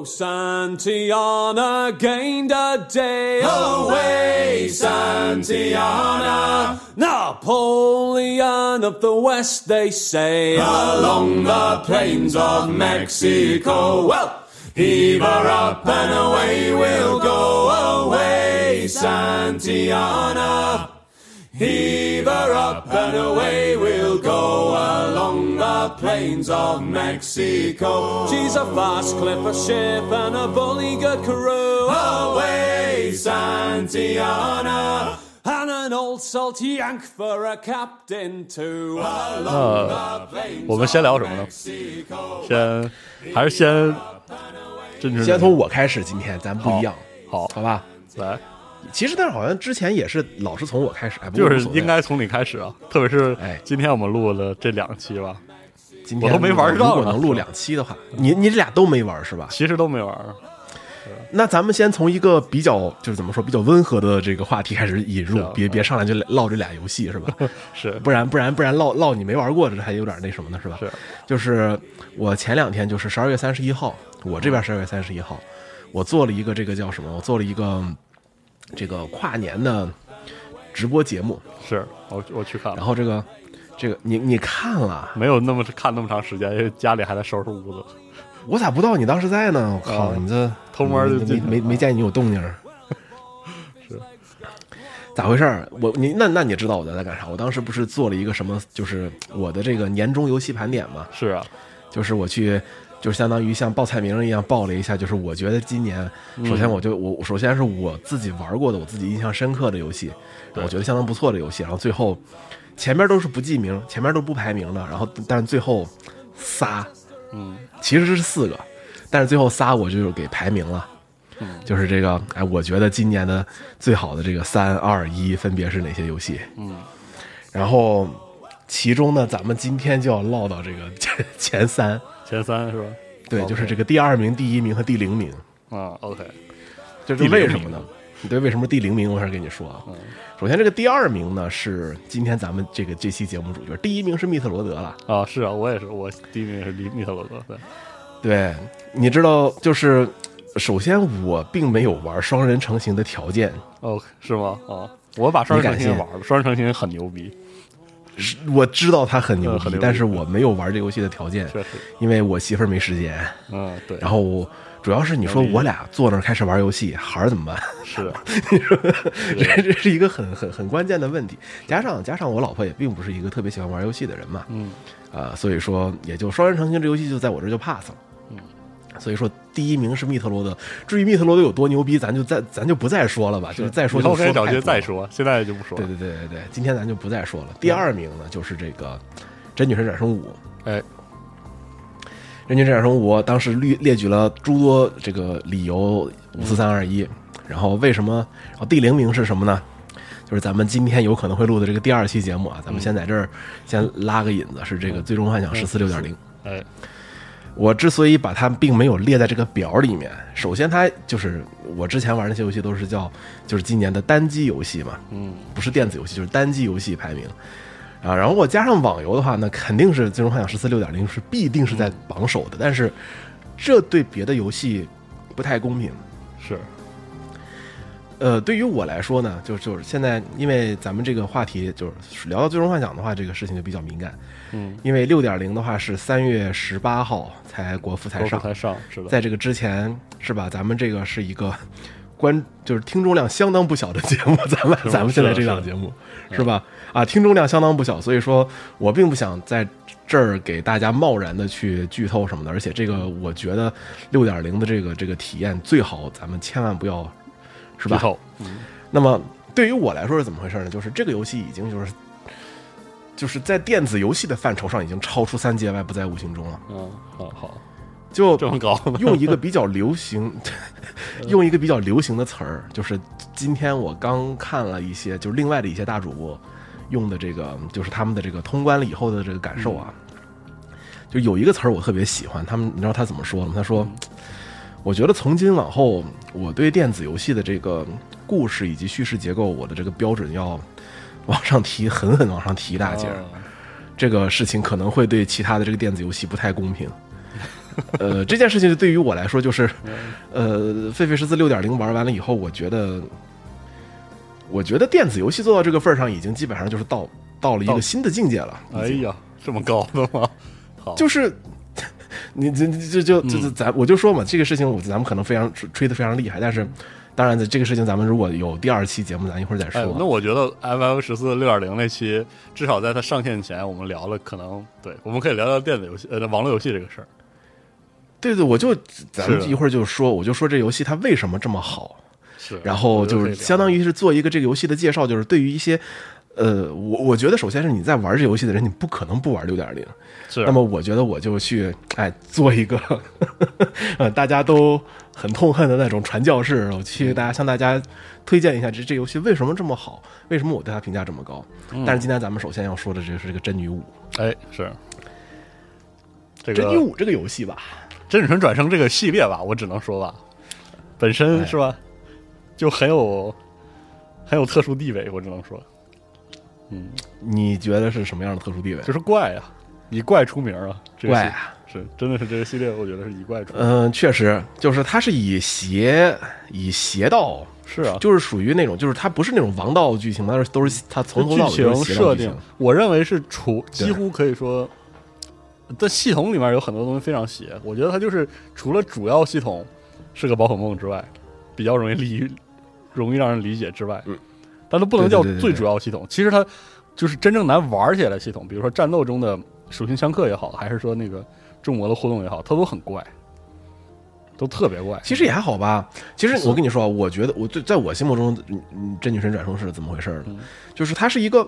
Oh, Santiana gained a day away, Santiana. Napoleon of the West, they say, along the plains of Mexico. Well, heave her up and away we'll go away, Santiana. Heave her up and away we'll go along the plains of Mexico. She's a fast clipper ship and a bully good crew. Away, Santiana. And an old salt yank for a captain too. Along the plains 我们先聊什么呢 Mexico. 先还是先真是先从我开始，今天咱不一样，好好吧？来，其实，但是好像之前也是老是从我开始，哎，不就是应该从你开始啊，特别是哎今天我们录了这两期吧，今天我都没玩如果能录两期的话，你你这俩都没玩是吧？其实都没玩。那咱们先从一个比较就是怎么说比较温和的这个话题开始引入别别上来就唠这俩游戏是吧？是不然不然不然唠唠你没玩过，这还有点那什么呢是吧？是，就是我前两天就是十二月三十一号，我这边十二月三十一号，我做了一个这个叫什么？我做了一个这个跨年的直播节目，是，我我去看了，然后这个这个你你看了，没有那么看那么长时间，因为家里还在收拾屋子。我咋不知道你当时在呢？我靠，啊你这偷摸就没没没见你有动静儿。是咋回事儿？我你那那你知道我在在干啥？我当时不是做了一个什么，就是我的这个年终游戏盘点嘛，是啊，就是我去。就相当于像报菜名一样报了一下，就是我觉得今年，首先我就我首先是我自己玩过的，我自己印象深刻的游戏，我觉得相当不错的游戏，然后最后前面都是不记名，前面都不排名的，然后但是最后仨，嗯，其实是四个，但是最后仨我就给排名了，就是这个，哎，我觉得今年的最好的这个三二一分别是哪些游戏？嗯，然后其中呢，咱们今天就要唠到这个前前三，前三是吧？对，就是这个第二名、第一名和第零名，啊，OK，这是为什么呢？你对，为什么第零名？我开始跟你说啊。首先，这个第二名呢是今天咱们这个这期节目主角，第一名是密特罗德了。啊，是啊，我也是，我第一名是密密特罗德，对，对，你知道，就是首先我并没有玩双人成型的条件，哦，是吗？啊，我把双人成你敢信行玩了，双人成型很牛逼，是我知道他很牛逼，但是我没有玩这游戏的条件，因为我媳妇儿没时间。嗯，对，然后主要是你说我俩坐那儿开始玩游戏，孩儿怎么办？是的，这这是一个很很很关键的问题。加上加上我老婆也并不是一个特别喜欢玩游戏的人嘛，嗯，啊、所以说也就双人成行这游戏就在我这儿就 pass 了。嗯，所以说第一名是密特罗德。至于密特罗德有多牛逼，咱就再咱就不再说了吧，就是再说后跟小说太多了。杰再说，现在就不说对了。对对对对，今天咱就不再说了。第二名呢，就是这个《真女神转生五》。哎，真女神转生五当时列列举了诸多这个理由，五四三二一。然后为什么？然后第零名是什么呢？就是咱们今天有可能会录的这个第二期节目啊，咱们先在这儿先拉个引子，是这个《最终幻想十四六点零》。哎，我之所以把它并没有列在这个表里面，首先它就是我之前玩那些游戏都是叫就是今年的单机游戏嘛，嗯，不是电子游戏就是单机游戏排名啊。然后我加上网游的话，那肯定是《最终幻想十四六点零》是必定是在榜首的，但是这对别的游戏不太公平。是，呃，对于我来说呢，就就是现在，因为咱们这个话题就是聊到最终幻想的话，这个事情就比较敏感。嗯，因为六点零的话是三月十八号才国服才上，才上，是的，在这个之前是吧？咱们这个是一个关，就是听众量相当不小的节目，咱们咱们现在这档节目是吧？啊，听众量相当不小，所以说我并不想在这儿给大家贸然的去剧透什么的，而且这个我觉得六点零的这个这个体验最好，咱们千万不要是吧？嗯，那么对于我来说是怎么回事呢？就是这个游戏已经就是就是在电子游戏的范畴上已经超出三界外，不在五行中了。嗯，好好，就这么高？用一个比较流行，用一个比较流行的词儿，就是今天我刚看了一些，就是另外的一些大主播用的这个，就是他们的这个通关了以后的这个感受啊。就有一个词儿我特别喜欢，他们你知道他怎么说吗？他说：“我觉得从今往后，我对电子游戏的这个故事以及叙事结构，我的这个标准要往上提，狠狠往上提一大截这个事情可能会对其他的这个电子游戏不太公平。呃，这件事情对于我来说，就是，呃，《狒狒十四六点零》玩完了以后，我觉得，我觉得电子游戏做到这个份儿上，已经基本上就是到到了一个新的境界了。哎呀，这么高的吗？好，就是你这这就就就咱我就说嘛，这个事情我咱们可能非常吹的非常厉害，但是当然的这个事情咱们如果有第二期节目，咱一会儿再哎，那。我觉得 F F 十四六点零那期，至少在它上线前，我们聊了，可能对，我们可以聊聊电子游戏，呃，网络游戏这个事儿。对对，我就咱们一会儿就说，我就说这游戏它为什么这么好。是，然后就是相当于于是做一个这个游戏的介绍，就是对于一些，呃，我我觉得首先是你在玩这游戏的人，你不可能不玩六点零。是，那么我觉得我就去哎做一个，呃，大家都很痛恨的那种传教士，我去大家向大家推荐一下这这游戏为什么这么好，为什么我对它评价这么高。但是今天咱们首先要说的这是这个真女武，哎，是。这真女个武这个游戏吧，真女神转生这个系列吧，我只能说吧，本身哎。是吧，就很有很有特殊地位，我只能说，嗯，你觉得是什么样的特殊地位？就是怪呀、以怪出名啊，这个系怪啊是真的是这个系列，我觉得是以怪出名，嗯、确实，就是它是以邪以邪道是啊，就是属于那种，就是它不是那种王道剧情，但是都是它从头到尾剧情设定。，我认为是除几乎可以说，在系统里面有很多东西非常邪。我觉得它就是除了主要系统是个宝可梦之外，比较容易理容易让人理解之外，嗯但它不能叫最主要系统。其实它就是真正难玩起来的系统，比如说战斗中的属性相克也好，还是说那个众魔的互动也好，它都很怪，都特别怪。其实也还好吧。其实我跟你说啊，我觉得我最在我心目中，真女神转生是怎么回事呢？嗯就是它是一个，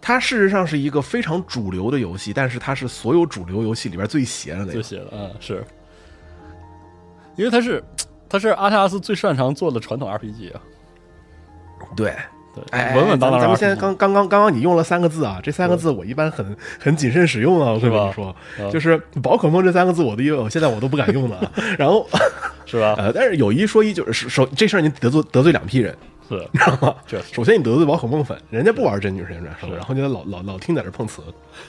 它事实上是一个非常主流的游戏，但是它是所有主流游戏里边最邪的那个。最写的，嗯，是，因为它是它是阿特拉斯最擅长做的传统 RPG 啊，对，对，哎，稳稳当当咱们现在刚刚刚刚刚你用了三个字啊，这三个字我一般很很谨慎使用啊，我跟你说，嗯就是宝可梦这三个字我都我现在我都不敢用了啊。然后 是吧？呃，但是有一说一，就是首这事儿你得罪得罪两批人。是，知道吗？确实首先你得罪宝可梦粉，人家不玩真女神转生，然后你老老老听在这碰瓷，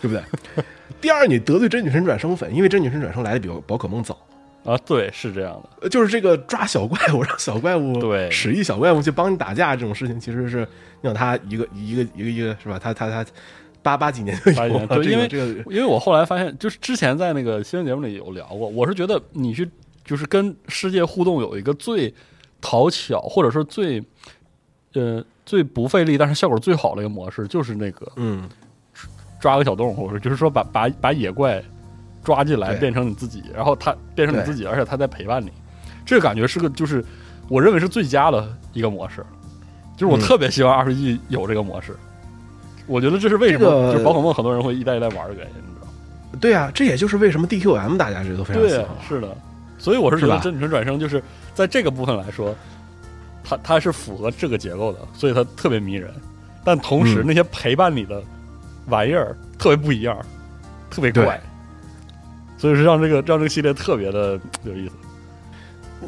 对不对？第二，你得罪真女神转生粉，因为真女神转生来的比宝可梦早，啊，对，是这样的，呃就是这个抓小怪物，让小怪物对使一小怪物去帮你打架这种事情，其实是让他一个一个一个一个是吧？他他他八八几年就有了，对因为这个这个因为我后来发现，就是之前在那个新闻节目里有聊过，我是觉得你去就是跟世界互动有一个最讨巧，或者说最呃最不费力，但是效果最好的一个模式，就是那个嗯，抓个小动物，或者就是说把把把野怪抓进来变成你自己，然后他变成你自己，而且他在陪伴你，这个感觉是个就是我认为是最佳的一个模式，就是我嗯特别希望 RPG 有这个模式。我觉得这是为什么，这个就是宝可梦很多人会一代一代玩的原因，你知道吗？对啊，这也就是为什么 DQM 大家这都非常喜对欢，，是的，所以我是觉得真女神转生就是在这个部分来说，它它是符合这个结构的，所以它特别迷人。但同时，嗯那些陪伴你的玩意儿特别不一样，特别怪对。所以说让这个让这个系列特别的 有意思。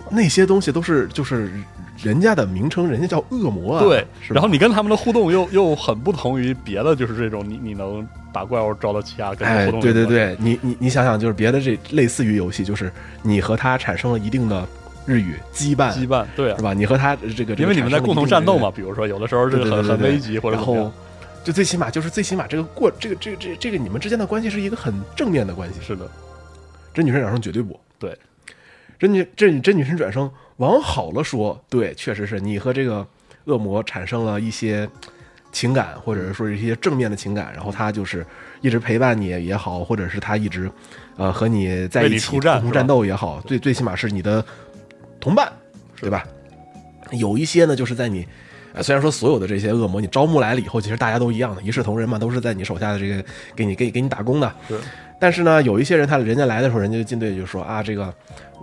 那些东西都是就是人家的名称，人家叫恶魔啊。对，然后你跟他们的互动又又很不同于别的，就是这种你你能打怪物招到其他，跟他哎互，动。对对，对，你你你想想，就是别的这类似于游戏，就是你和他产生了一定的日语羁绊，羁绊，对啊是，吧？你和他这个，因为你们在共同战斗嘛，，比如说有的时候对这个很很危急或者然后就最起码就是最起码这个过这个这个这个这个你们之间的关系是一个很正面的关系，是的，真女神转生绝对不。对，真女真真女神转生往好了说，对，确实是你和这个恶魔产生了一些情感，或者是说一些正面的情感，然后他就是一直陪伴你也好，或者是他一直呃和你在一起共同战斗也好，最最起码是你的同伴，对吧？有一些呢，就是在你。呃，虽然说所有的这些恶魔你招募来了以后，其实大家都一样的，一视同仁嘛，都是在你手下的这个给你给给你打工的。是但是呢，有一些人他人家来的时候，人家就进队就说啊，这个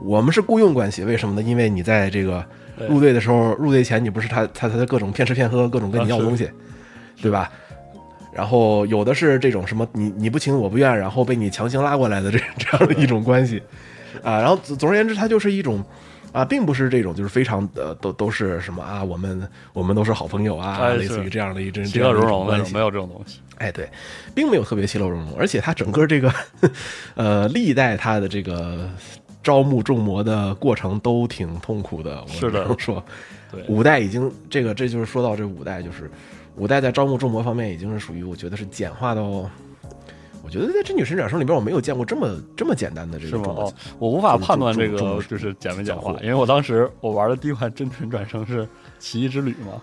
我们是雇佣关系，为什么呢？因为你在这个入队的时候，入队前你不是他他他的各种骗吃骗喝，各种跟你要东西，对吧？然后有的是这种什么你你不情我不愿，然后被你强行拉过来的这这样的一种关系啊。然后总总而言之，它就是一种。啊，并不是这种，就是非常呃，都都是什么啊，我们我们都是好朋友啊，哎类似于这样的一阵其乐融融那关系没。有这种东西。哎，对，并没有特别其乐融融，而且它整个这个，呃，历代它的这个招募众魔的过程都挺痛苦的。我是能说，对五代已经这个，这就是说到这五代，就是五代在招募众魔方面已经是属于我觉得是简化到，我觉得在真女神转生里边我没有见过这么这么简单的这是吗？哦个。，我无法判断这个就是简没简化因为我当时我玩的第一款真神转生是《奇异之旅》嘛，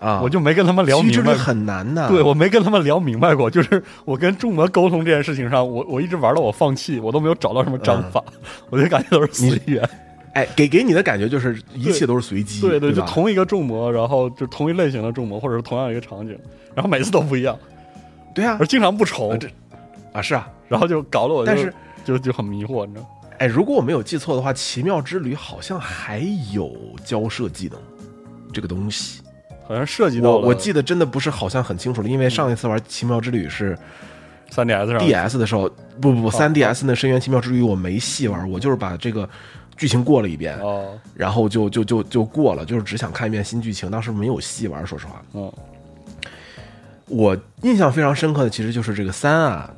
啊，我就没跟他们聊明白。很难的。对，我没跟他们聊明白过，就是我跟众魔沟通这件事情上，我我一直玩到我放弃，我都没有找到什么章法，我就感觉都是随缘。哎，给给你的感觉就是一切都是随机，对对，就同一个众魔，然后就同一类型的众魔，或者是同样一个场景，然后每次都不一样，对啊而，经常不重啊，这啊是啊，然后就搞了我就但是就就很迷惑，你知道？哎，如果我没有记错的话，《奇妙之旅》好像还有交涉技能这个东西。好像涉及到了我我记得真的不是好像很清楚了，因为上一次玩《奇妙之旅》是三 DS 上。DS 的时候，不不不，三 DS 那《深渊奇妙之旅》我没细玩，我就是把这个剧情过了一遍，哦，然后就就就就过了，就是只想看一遍新剧情，当时没有细玩，说实话。嗯我印象非常深刻的其实就是这个三啊，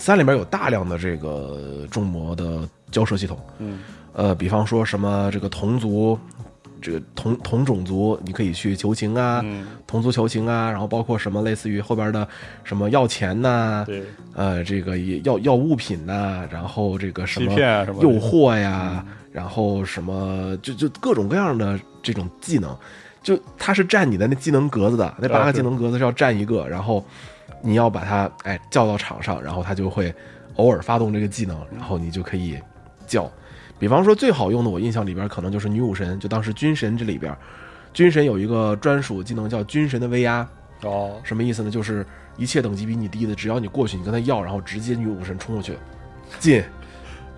三里边有大量的这个重魔的交涉系统，嗯。呃，比方说什么这个同族，这个同同种族，你可以去求情啊，嗯，同族求情啊，然后包括什么类似于后边的什么要钱呐、对，呃，这个要要物品呐、然后这个什么诱惑呀，然后什么就就各种各样的这种技能，就它是占你的那技能格子的，那八个技能格子是要占一个，然后你要把他哎叫到场上，然后他就会偶尔发动这个技能，然后你就可以叫。比方说最好用的，我印象里边可能就是女武神，就当时军神这里边，军神有一个专属技能叫军神的威压，哦，什么意思呢？就是一切等级比你低的，只要你过去，你跟他要，然后直接女武神冲过去，进，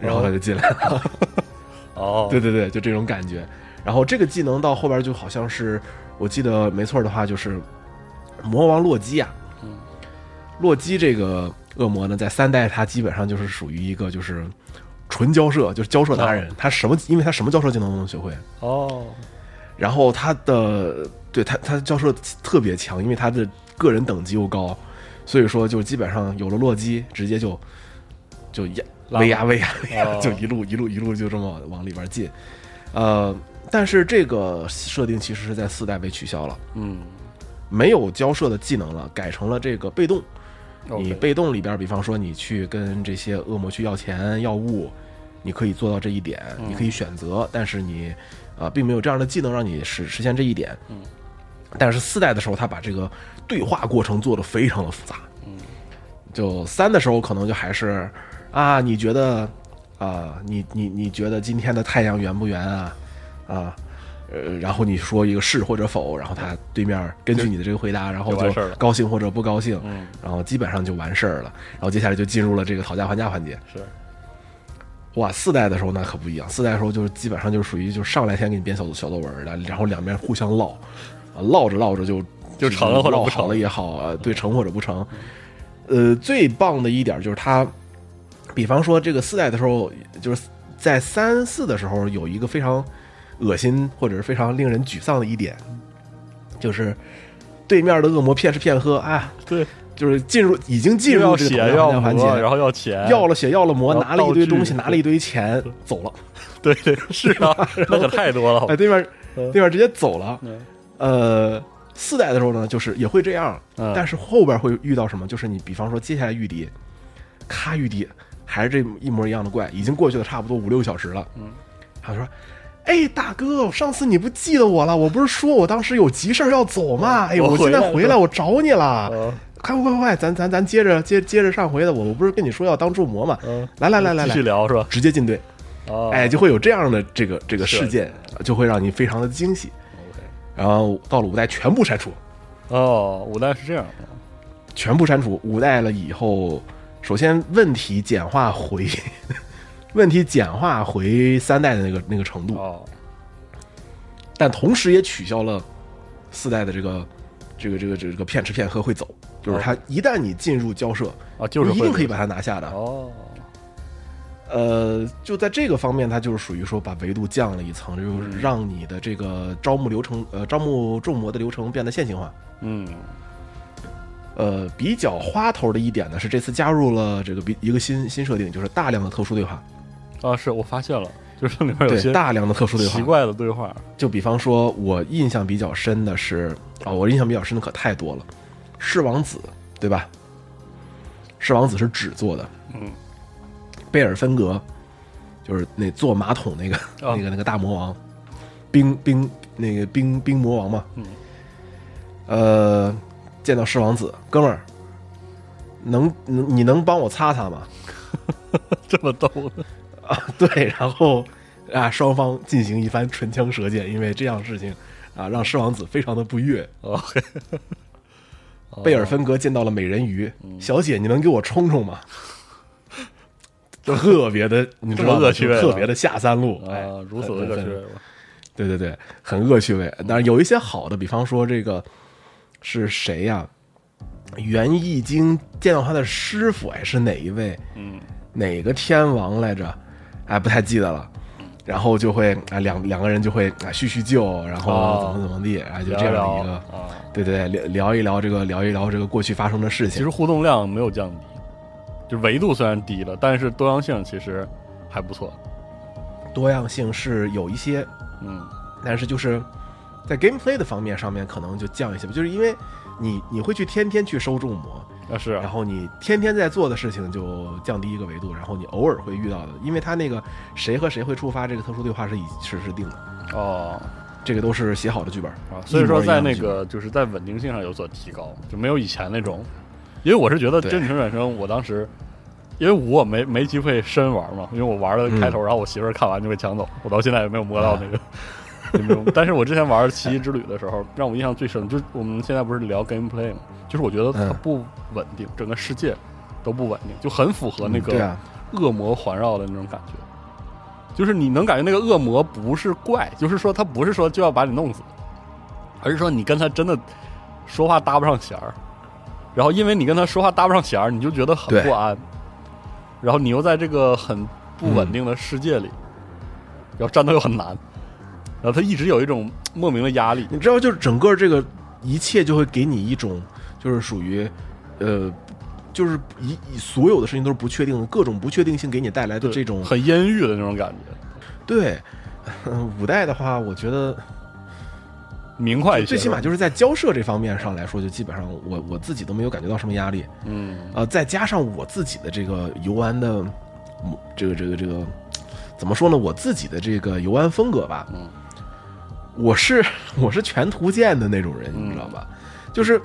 然后他就进来了。哦，对对对，就这种感觉。然后这个技能到后边就好像是，我记得没错的话，就是魔王洛基啊。嗯洛基这个恶魔呢，在三代他基本上就是属于一个就是纯交涉，就是交涉达人。他什么，因为他什么交涉技能都能学会。哦，然后他的对他他交涉特别强，因为他的个人等级又高，所以说就基本上有了洛基，直接就就压拉威压威压威压，哦就一路一路一路就这么往里边进。呃，但是这个设定其实是在四代被取消了，嗯，没有交涉的技能了，改成了这个被动。你被动里边，比方说你去跟这些恶魔去要钱要物，你可以做到这一点，嗯你可以选择，但是你啊、并没有这样的技能让你实实现这一点。嗯，但是四代的时候，他把这个对话过程做得非常的复杂。嗯，就三的时候可能就还是啊，你觉得啊，你你你觉得今天的太阳圆不圆啊？啊。呃，然后你说一个是或者否，然后他对面根据你的这个回答，然后就高兴或者不高兴，嗯，然后基本上就完事儿了。然后接下来就进入了这个讨价还价环节。是，哇，四代的时候那可不一样，四代的时候就是基本上就是属于就上来先给你编小小作文的，然然后两边互相唠，啊，唠着唠着就就成了或者不成了也好啊，对，成或者不成。呃，最棒的一点就是他比方说这个四代的时候，就是在三四的时候有一个非常恶心或者是非常令人沮丧的一点，就是对面的恶魔骗吃骗喝啊，对，就是进入已经进入这个血要讨价还价环节，魔，然后要钱，要了血要了魔，拿了一堆东西，拿了一堆钱走了。对对是啊，那可太多了，哎，对面嗯对面直接走了。嗯呃，四代的时候呢，就是也会这样，嗯但是后边会遇到什么？就是你比方说接下来御敌，咔御敌还是这一模一样的怪，已经过去了差不多五六个小时了。嗯，他说。哎，大哥，上次你不记得我了？我不是说我当时有急事儿要走吗？哎，我我现在回来我找你了。嗯快快快快，咱咱咱接着接接着上回的，我我不是跟你说要当助魔吗？嗯，来来来来继续，聊是吧？直接进队。哦，哎，就会有这样的这个这个事件，就会让你非常的惊喜。OK 然后到了五代全部删除，哦，五代是这样的，全部删除。五代了以后，首先问题简化回，问题简化回三代的那个那个程度，哦，但同时也取消了四代的这个这个这个这个骗吃骗喝会走，就是他一旦你进入交涉，啊，就是一定可以把它拿下的。哦，呃，就在这个方面，它就是属于说把维度降了一层，就是让你的这个招募流程，呃，招募众魔的流程变得线性化。嗯，呃，比较花头的一点呢是这次加入了这个比一个新新设定，就是大量的特殊对话，啊，是我发现了，就是里面有对，些大量的特殊对话。奇怪的对话，就比方说，我印象比较深的是，啊、我印象比较深的可太多了，狮王子，对吧？狮王子是纸做的，嗯，贝尔芬格就是那坐马桶那个、哦那个那个大魔王，冰冰那个冰冰魔王嘛，嗯，呃，见到狮王子，哥们儿，能能你能帮我擦擦吗？这么逗的，啊，对，然后啊，双方进行一番唇枪舌剑，因为这样事情啊，让狮王子非常的不悦。贝尔芬格见到了美人鱼，小姐，你能给我冲冲吗？特别的，你知道吗？特别的下三路，哎啊，，如此恶趣味，对对对，很恶趣味。但是有一些好的，比方说这个是谁呀、袁易经见到他的师傅，哎，是哪一位？嗯，哪个天王来着？哎，不太记得了。然后就会啊，两两个人就会啊叙叙旧，然后哦怎么怎么地，啊，就这样的一个，啊，对对对，聊聊一聊这个，聊一聊这个过去发生的事情。其实互动量没有降低，就维度虽然低了，但是多样性其实还不错，多样性是有一些，嗯，但是就是在 gameplay 的方面上面可能就降一些吧，就是因为你你会去天天去收众魔，啊是啊，然后你天天在做的事情就降低一个维度，然后你偶尔会遇到的，因为它那个谁和谁会触发这个特殊对话是已是是定的，哦这个都是写好的剧本啊，所以说在那个就是在稳定性上有所提高，就没有以前那种，因为我是觉得真女神转生，我当时。因为我没没机会深玩嘛，因为我玩了开头，然后我媳妇儿看完就被抢走，我到现在也没有摸到那个。但是我之前玩《奇异之旅》的时候，让我印象最深，就是我们现在不是聊 gameplay 嘛，就是我觉得它嗯不稳定，整个世界都不稳定，就很符合那个恶魔环绕的那种感觉。就是你能感觉那个恶魔不是怪，就是说他不是说就要把你弄死，而是说你跟他真的说话搭不上弦儿，然后因为你跟他说话搭不上弦儿，你就觉得很不安，然后你又在这个很不稳定的世界里，然后战斗又很难，然后他一直有一种莫名的压力。你知道，就是整个这个一切就会给你一种，就是属于，呃，就是一一所有的事情都是不确定的，各种不确定性给你带来的这种很阴郁的那种感觉，对。嗯，五代的话，我觉得明快一些。最起码就是在交涉这方面上来说，就基本上我我自己都没有感觉到什么压力。嗯呃，再加上我自己的这个游玩的，嗯这个这个这个，怎么说呢？我自己的这个游玩风格吧，嗯，我是 我是全图鉴的那种人，嗯你知道吧？就是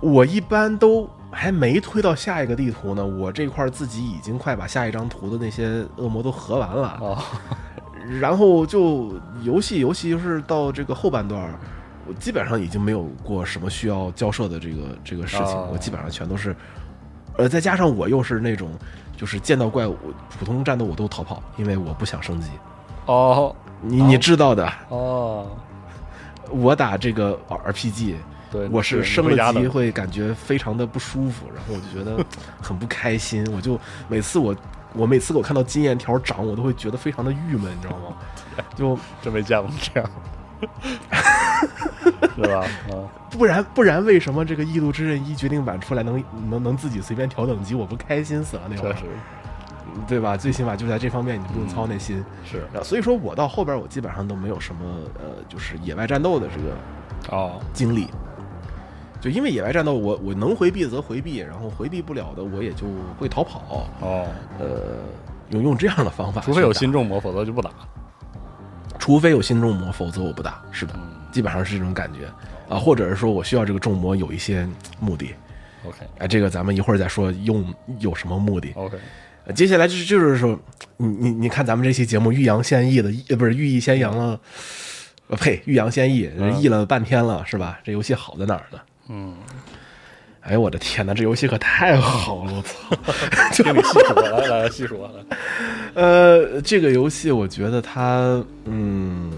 我一般都还没推到下一个地图呢，我这块儿自己已经快把下一张图的那些恶魔都合完了，哦，然后就游戏尤其是到这个后半段，我基本上已经没有过什么需要交涉的这个这个事情，哦。我基本上全都是，呃，再加上我又是那种就是见到怪物普通战斗我都逃跑，因为我不想升级。哦你你知道的，哦，我打这个 RPG，对，我是升了级会感觉非常的不舒服，然后我就觉得 很不开心，我就每次我我每次我看到经验条涨，我都会觉得非常的郁闷，你知道吗？就 真没见过这样，是吧？啊，不然不然，为什么这个《异度之刃》一决定版出来能能能自己随便调等级，我不开心死了那会儿，对吧？最起码就在这方面你不用操那心。是所以说我到后边我基本上都没有什么呃，就是野外战斗的这个哦，经历。就因为野外战斗，我我能回避则回避，然后回避不了的我也就会逃跑，哦，呃，用用这样的方法，除非有新众魔，否则就不打。除非有新众魔，否则我不打。是的，基本上是这种感觉啊，或者是说我需要这个众魔有一些目的，OK 哎，这个咱们一会儿再说用有什么目的。OK，呃接下来就是就是说，你你你看咱们这期节目欲扬先抑的，呃不是欲抑先扬了，呃呸，欲扬先抑，嗯抑了半天了是吧？这游戏好在哪儿呢？嗯，哎呦我的天哪，这游戏可太好了，我操！听你细说，来来来细说来。呃，这个游戏我觉得它，嗯，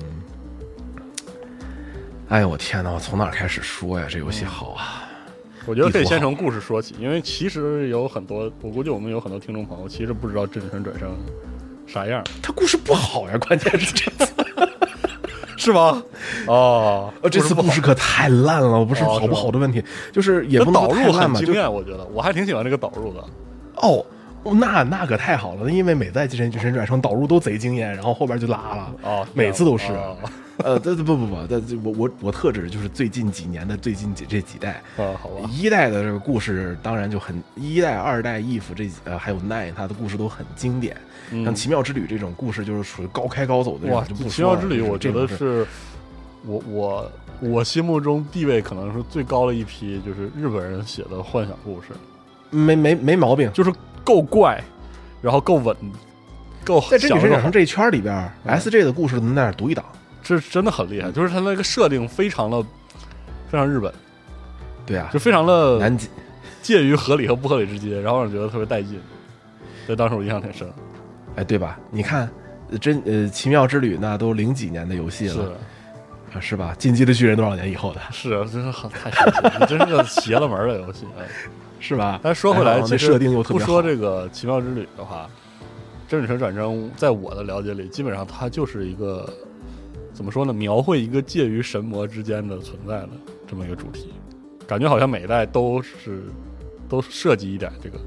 哎呦我天哪，我从哪儿开始说呀？这游戏好啊！我觉得可以先从故事说起，因为其实有很多，我估计我们有很多听众朋友其实不知道《真神转生》啥样，它故事不好呀，关键是这次，是吗？哦，呃，这次故事可太烂了，不是哦好不好的问题，就是也不能导入说太烂吧，就很惊艳，我觉得我还挺喜欢这个导入的。哦。那那可太好了，因为每代《真神转生》导入都贼惊艳，然后后边就拉了，哦，每次都是。哦 呃，对对不不不，但我我我特指就是最近几年的最近几这几代，啊，好吧，一代的这个故事当然就很一代、二代 if 这呃还有 nine 它的故事都很经典，像奇妙之旅这种故事就是属于高开高走的这哇，种就不奇妙之旅，我觉得是我我我心目中地位可能是最高的一批，就是日本人写的幻想故事，没没没毛病。就是够怪，然后够稳，够在真女神享受转生这一圈里边，SJ 的故事能在那儿读一档，这真的很厉害，就是它那个设定非常的非常日本，对啊就，非常的南极介于合理和不合理之间，然后让人觉得特别带劲。所以当时我印象挺深。哎对吧？你看呃真呃奇妙之旅那都零几年的游戏是了，啊是吧？进击的巨人多少年以后的，是啊，真是很太神奇了，真是个邪了门的游戏。哎是吧？但是说回来，哎其实设定又特不说这个奇妙之旅的话，真女神转生在我的了解里，基本上它就是一个怎么说呢？描绘一个介于神魔之间的存在的这么一个主题，感觉好像每一代都是都涉及一点这个。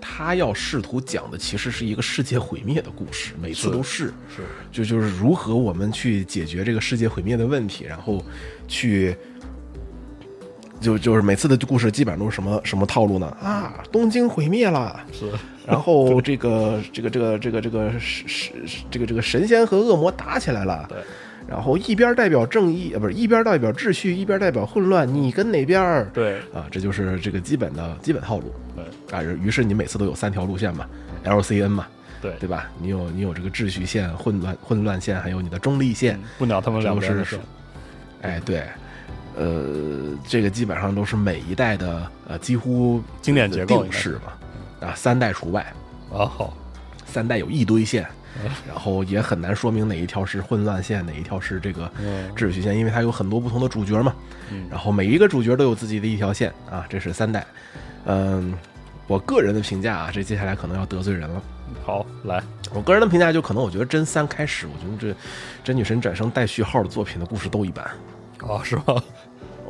他要试图讲的其实是一个世界毁灭的故事，每次都是。是就就是如何我们去解决这个世界毁灭的问题，然后去，就就是每次的故事基本上都是什么什么套路呢？啊，东京毁灭了，是，然后这个这个这个这个这个是是这个这个神仙和恶魔打起来了，对，然后一边代表正义，呃，不是一边代表秩序，一边代表混乱，你跟哪边儿？对啊，这就是这个基本的基本套路对啊。于是你每次都有三条路线嘛，LCN 嘛，对对吧？你有你有这个秩序线、混乱混乱线，还有你的中立线。不鸟他们两这都是边的事。哎，对，呃，这个基本上都是每一代的呃几乎经典结构式嘛，啊，三代除外，啊，好，三代有一堆线，然后也很难说明哪一条是混乱线，哪一条是这个嗯秩序线，因为它有很多不同的主角嘛，嗯然后每一个主角都有自己的一条线啊，这是三代，嗯。我个人的评价啊，这接下来可能要得罪人了。好，来，我个人的评价就可能，我觉得真三开始，我觉得这真女神转生带序号的作品的故事都一般。哦，是吧？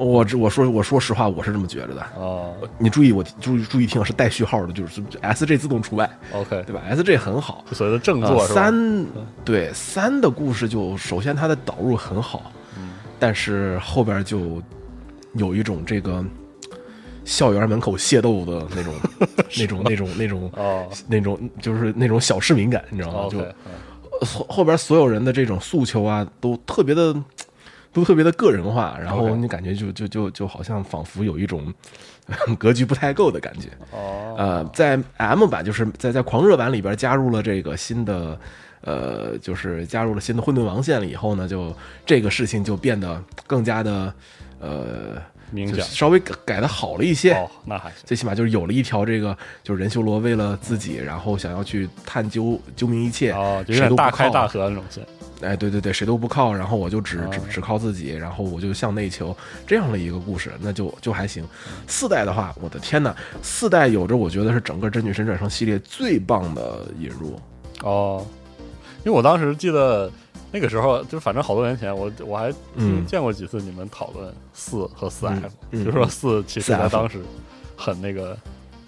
我这我说我说实话，我是这么觉着的。啊你注意我注意注意听，是带序号的，就是 S J 自动除外，，OK，对吧？S J 很好，所谓的正啊作？三对三的故事就首先它的导入很好，嗯但是后边就有一种这个校园门口械斗的那种 那种那种那种哦那种就是那种小市民感，你知道吗就嗯后后边所有人的这种诉求啊，都特别的，都特别的个人化，然后你感觉就就就就好像仿佛有一种 格局不太够的感觉。哦，呃，在 M 版就是在在狂热版里边加入了这个新的。呃，就是加入了新的混沌王线了以后呢，就这个事情就变得更加的，呃，明讲就稍微改改的好了一些。哦，那还行。最起码就是有了一条这个，就是任修罗为了自己，然后想要去探究究明一切，哦，就有谁都不点大开大合那种线。哎，对对对，谁都不靠，然后我就只只哦只靠自己，然后我就向内求，这样的一个故事，那就就还行。四代的话，我的天呐，四代有着我觉得是整个真女神转生系列最棒的引入。哦，因为我当时记得那个时候，就反正好多年前，我我还嗯见过几次你们讨论四和四嗯 F，、嗯就说四其实 4F 在当时很那个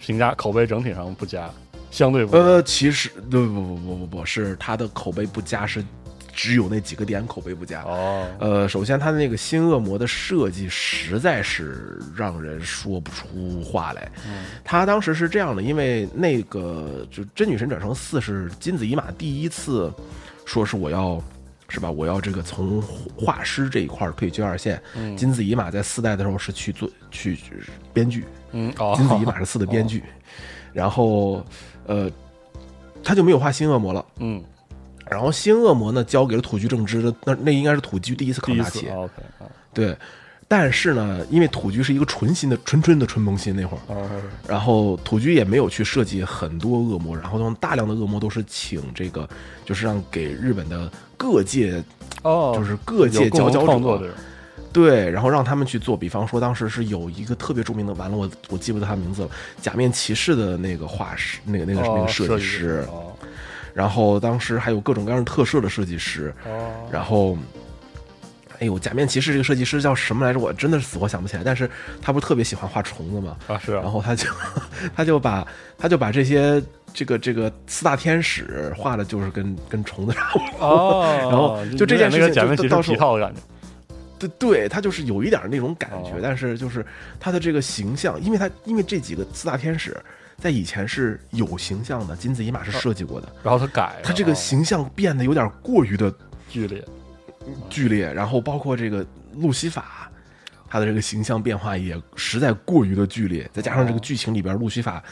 评价口碑整体上不佳，相对不。呃，其实不不不不不不是它的口碑不佳，是只有那几个点口碑不佳。哦，呃，首先它的那个新恶魔的设计实在是让人说不出话来。嗯他当时是这样的，因为那个就真女神转生四是金子一马第一次说是我要。是吧？我要这个从画师这一块儿退居二线。嗯金子一马在四代的时候是去做去去编剧，嗯，哦，金子一马是四的编剧，然后呃，他就没有画新恶魔了。嗯，然后新恶魔呢交给了土居正之的，那那应该是土居第一次扛大旗对。但是呢，因为土居是一个纯新的、纯纯的纯萌新那会儿，哦，然后土居也没有去设计很多恶魔，然后用大量的恶魔都是请这个，就是让给日本的各界，哦，就是各界佼佼者，对，然后让他们去做。比方说，当时是有一个特别著名的，完了我我记不得他名字了，假面骑士的那个画师，那个那个、那哦个设计师，哦。然后当时还有各种各样的特摄的设计师，哦，然后，哎呦，假面骑士这个设计师叫什么来着？我真的是死活想不起来。但是他不是特别喜欢画虫子吗，啊是啊然，后他就 他就把他就把这些这个这个四大天使画的，就是跟跟虫子差不多。哦，然后就这件事情假面骑士皮套的感觉，对对，他就是有一点那种感觉，哦但是就是他的这个形象，因为他因为这几个四大天使在以前是有形象的，金子一马是设计过的，然后他改了，他这个哦形象变得有点过于的剧烈，剧烈，然后包括这个路西法，他的这个形象变化也实在过于的剧烈，再加上这个剧情里边路西法，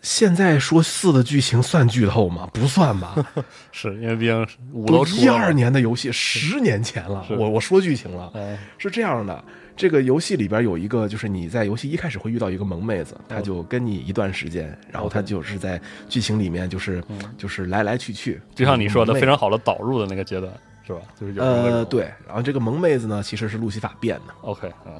现在说四的剧情算剧透吗？不算吧，是因为毕竟是五楼出一二，年的游戏，十年前了，我我说剧情了，嗯。是这样的。这个游戏里边有一个，就是你在游戏一开始会遇到一个萌妹子，她就跟你一段时间，然后她就是在剧情里面就是就是来来去去，就像你说的非常好的导入的那个阶段，是吧？就是呃对，然后这个萌妹子呢其实是路西法变的，，OK 啊，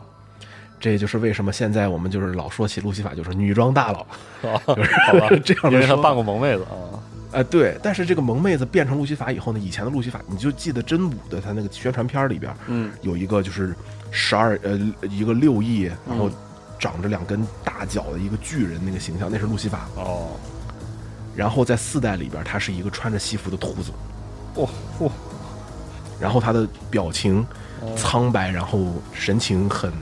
这也就是为什么现在我们就是老说起路西法就是女装大佬，是吧，这样的说因为他扮过萌妹子啊，哎，对，但是这个萌妹子变成路西法以后呢，以前的路西法，你就记得真武的他那个宣传片里边，嗯，有一个就是十二呃一个六翼，然后嗯长着两根大脚的一个巨人那个形象，那是路西法。哦，然后在四代里边，他是一个穿着西服的秃子，哦哦，然后他的表情苍白，然后神情很。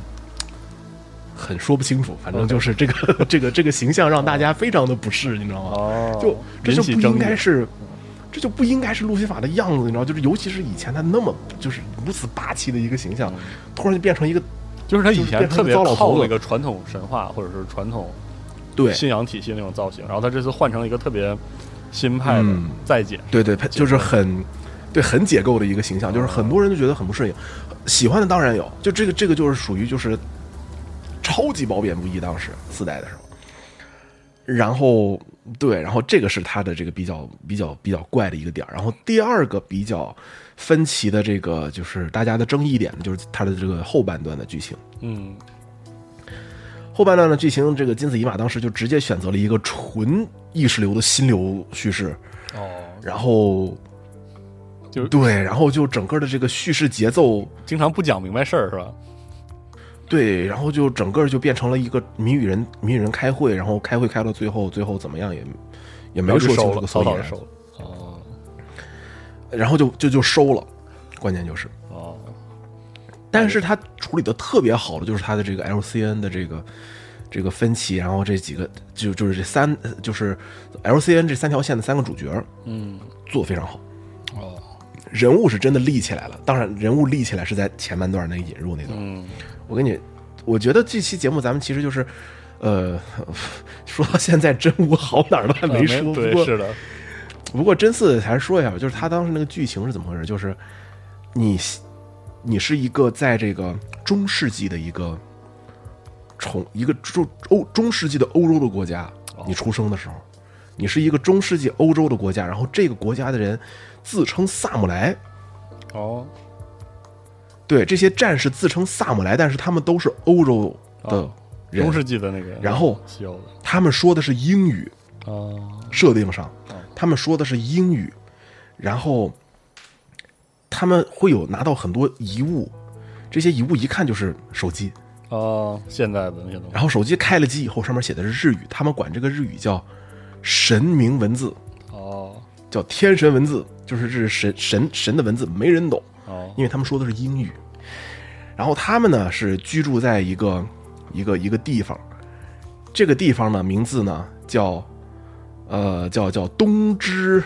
很说不清楚，反正就是这个 这个这个形象让大家非常的不适，你知道吗？哦，就这就不应该是，这就不应该是路西法的样子，你知道？就是尤其是以前他那么就是如此霸气的一个形象，突然就变成一个就是他以前特别就是变成一个糟老头子。靠那个传统神话或者是传统对。信仰体系那种造型，然后他这次换成了一个特别新派的嗯。再解释，对对，就是很对很解构的一个形象，就是很多人都觉得很不适应，喜欢的当然有，就这个这个就是属于就是超级褒贬不一，当时四代的时候。然后对，然后这个是他的这个比较比较比较怪的一个点儿。然后第二个比较分歧的这个就是大家的争议点，就是他的这个后半段的剧情。嗯，后半段的剧情，这个金子一马当时就直接选择了一个纯意识流的心流叙事，哦，然后就对，然后就整个的这个叙事节奏，经常不讲明白事儿是吧？对，然后就整个就变成了一个谜语人谜语人开会，然后开会开到最后，最后怎么样也也没说清楚个所以了，哦。然后就就就收了，关键就是，哦，但是他处理的特别好的就是他的这个 LCN 的这个这个分歧，然后这几个就就是这三就是 LCN 这三条线的三个主角嗯，做得非常好。哦，人物是真的立起来了，当然人物立起来是在前半段那个引入那段。嗯，我跟你，我觉得这期节目咱们其实就是，呃，说到现在真武好哪儿都还没说，不对，过是的，不过真四还是说一下吧，就是他当时那个剧情是怎么回事？就是你你是一个在这个中世纪的一个从一个中欧中世纪的欧洲的国家，你出生的时候，你是一个中世纪欧洲的国家，然后这个国家的人自称萨姆莱，哦，对，这些战士自称萨姆莱，但是他们都是欧洲的哦人，中世纪的那个，然后他们说的是英语，哦，设定上，他们说的是英语，然后他们会有拿到很多遗物，这些遗物一看就是手机，哦，现在的那些东西，然后手机开了机以后，上面写的是日语，他们管这个日语叫神明文字，哦叫天神文字，就是这是神神神的文字，没人懂，哦。因为他们说的是英语。然后他们呢是居住在一个一个一个地方，这个地方呢名字呢叫呃叫叫东之